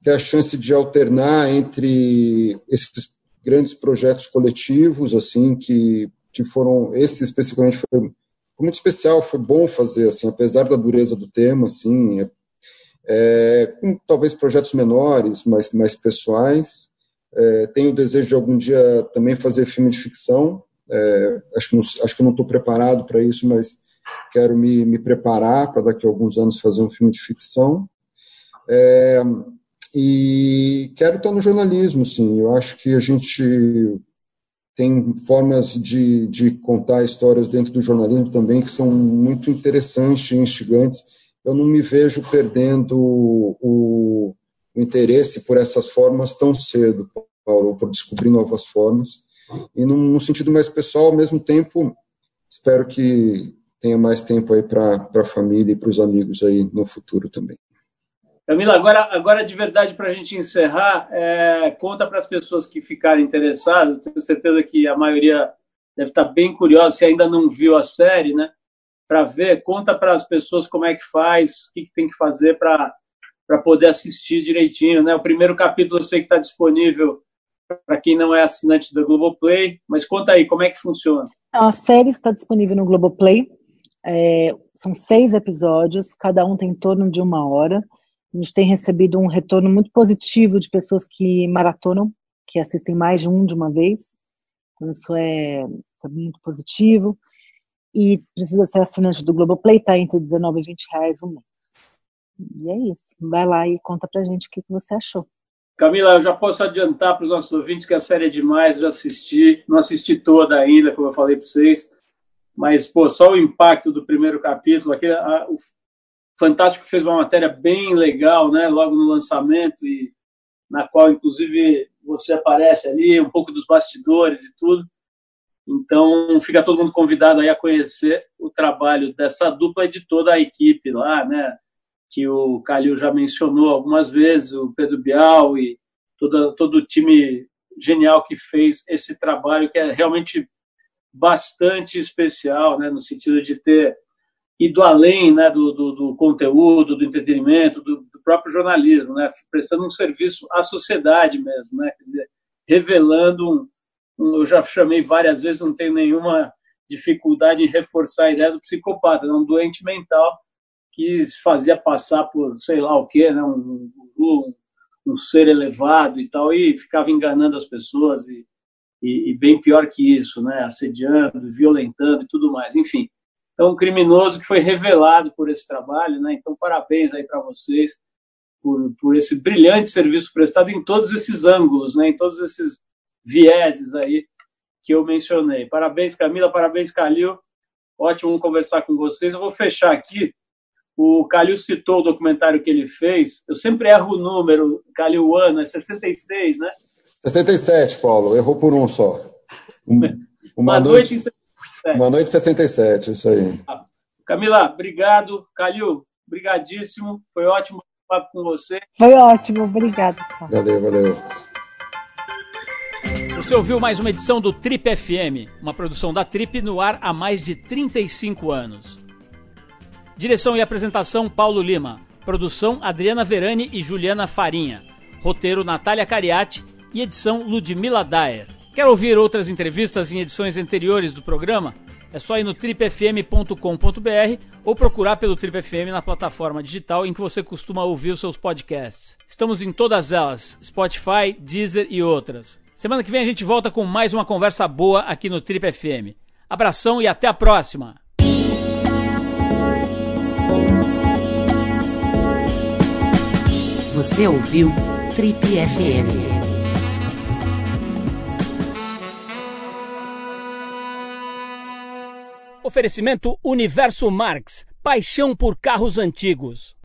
ter a chance de alternar entre esses grandes projetos coletivos, assim, que que foram esse especificamente foi foi muito especial, foi bom fazer, assim, apesar da dureza do tema, assim, é, é, com talvez projetos menores, mais, mais pessoais. É, tenho o desejo de algum dia também fazer filme de ficção. É, acho, que não, acho que não estou preparado para isso, mas quero me, me preparar para daqui a alguns anos fazer um filme de ficção. É, e quero estar no jornalismo, sim. Eu acho que a gente tem formas de, de contar histórias dentro do jornalismo também que são muito interessantes e instigantes. Eu não me vejo perdendo o, o interesse por essas formas tão cedo, Paulo, por descobrir novas formas. E num, num sentido mais pessoal, ao mesmo tempo, espero que tenha mais tempo aí para a família e para os amigos aí no futuro também. Camila, agora, agora de verdade, para a gente encerrar, é, conta para as pessoas que ficarem interessadas, tenho certeza que a maioria deve estar bem curiosa, se ainda não viu a série, né? Para ver, conta para as pessoas como é que faz, o que, que tem que fazer para poder assistir direitinho, né? O primeiro capítulo eu sei que está disponível para quem não é assinante da Globoplay. Mas conta aí, como é que funciona? A série está disponível no Globoplay. É, são seis episódios, cada um tem em torno de uma hora. A gente tem recebido um retorno muito positivo de pessoas que maratonam, que assistem mais de um de uma vez. Então, isso é, é muito positivo. E precisa ser assinante do Globoplay, está entre 19 e 20 reais um mês. E é isso. Vai lá e conta pra gente o que você achou. Camila, eu já posso adiantar para os nossos ouvintes que a série é demais, já assisti, não assisti toda ainda, como eu falei para vocês, mas pô, só o impacto do primeiro capítulo, aqui, a, o Fantástico fez uma matéria bem legal, né, logo no lançamento e na qual inclusive você aparece ali, um pouco dos bastidores e tudo. Então, fica todo mundo convidado aí a conhecer o trabalho dessa dupla e de toda a equipe lá, né? Que o Calil já mencionou algumas vezes, o Pedro Bial e todo, todo o time genial que fez esse trabalho, que é realmente bastante especial, né? No sentido de ter ido além né, do, do, do conteúdo, do entretenimento, do, do, próprio jornalismo, né? Prestando um serviço à sociedade mesmo, né? Quer dizer, revelando um eu já chamei várias vezes, não tenho nenhuma dificuldade em reforçar a ideia do psicopata, né? um doente mental que fazia passar por sei lá o quê, né? um, um, um ser elevado e tal, e ficava enganando as pessoas e, e, e, bem pior que isso, né? assediando, violentando e tudo mais, enfim. Então, um criminoso que foi revelado por esse trabalho, né? então parabéns aí para vocês por, por esse brilhante serviço prestado em todos esses ângulos, né? em todos esses vieses aí que eu mencionei. Parabéns, Camila, parabéns, Calil. Ótimo conversar com vocês. Eu vou fechar aqui. O Calil citou o documentário que ele fez. Eu sempre erro o número, Calil, o ano, é 66, né? 67, Paulo. Errou por um só. Uma, uma noite, noite 67. Uma noite em 67, isso aí. Camila, obrigado. Calil, brigadíssimo. Foi ótimo falar com você. Foi ótimo, obrigado. Valeu, valeu. Você ouviu mais uma edição do Trip FM, uma produção da Trip no ar há mais de 35 anos. Direção e apresentação Paulo Lima. Produção Adriana Verani e Juliana Farinha. Roteiro Natália Cariati e edição Ludmila Daer. Quer ouvir outras entrevistas em edições anteriores do programa? É só ir no tripfm.com.br ou procurar pelo Trip FM na plataforma digital em que você costuma ouvir os seus podcasts. Estamos em todas elas: Spotify, Deezer e outras. Semana que vem a gente volta com mais uma conversa boa aqui no Trip FM. Abração e até a próxima! Você ouviu Trip FM. Oferecimento Universo Marx. Paixão por carros antigos.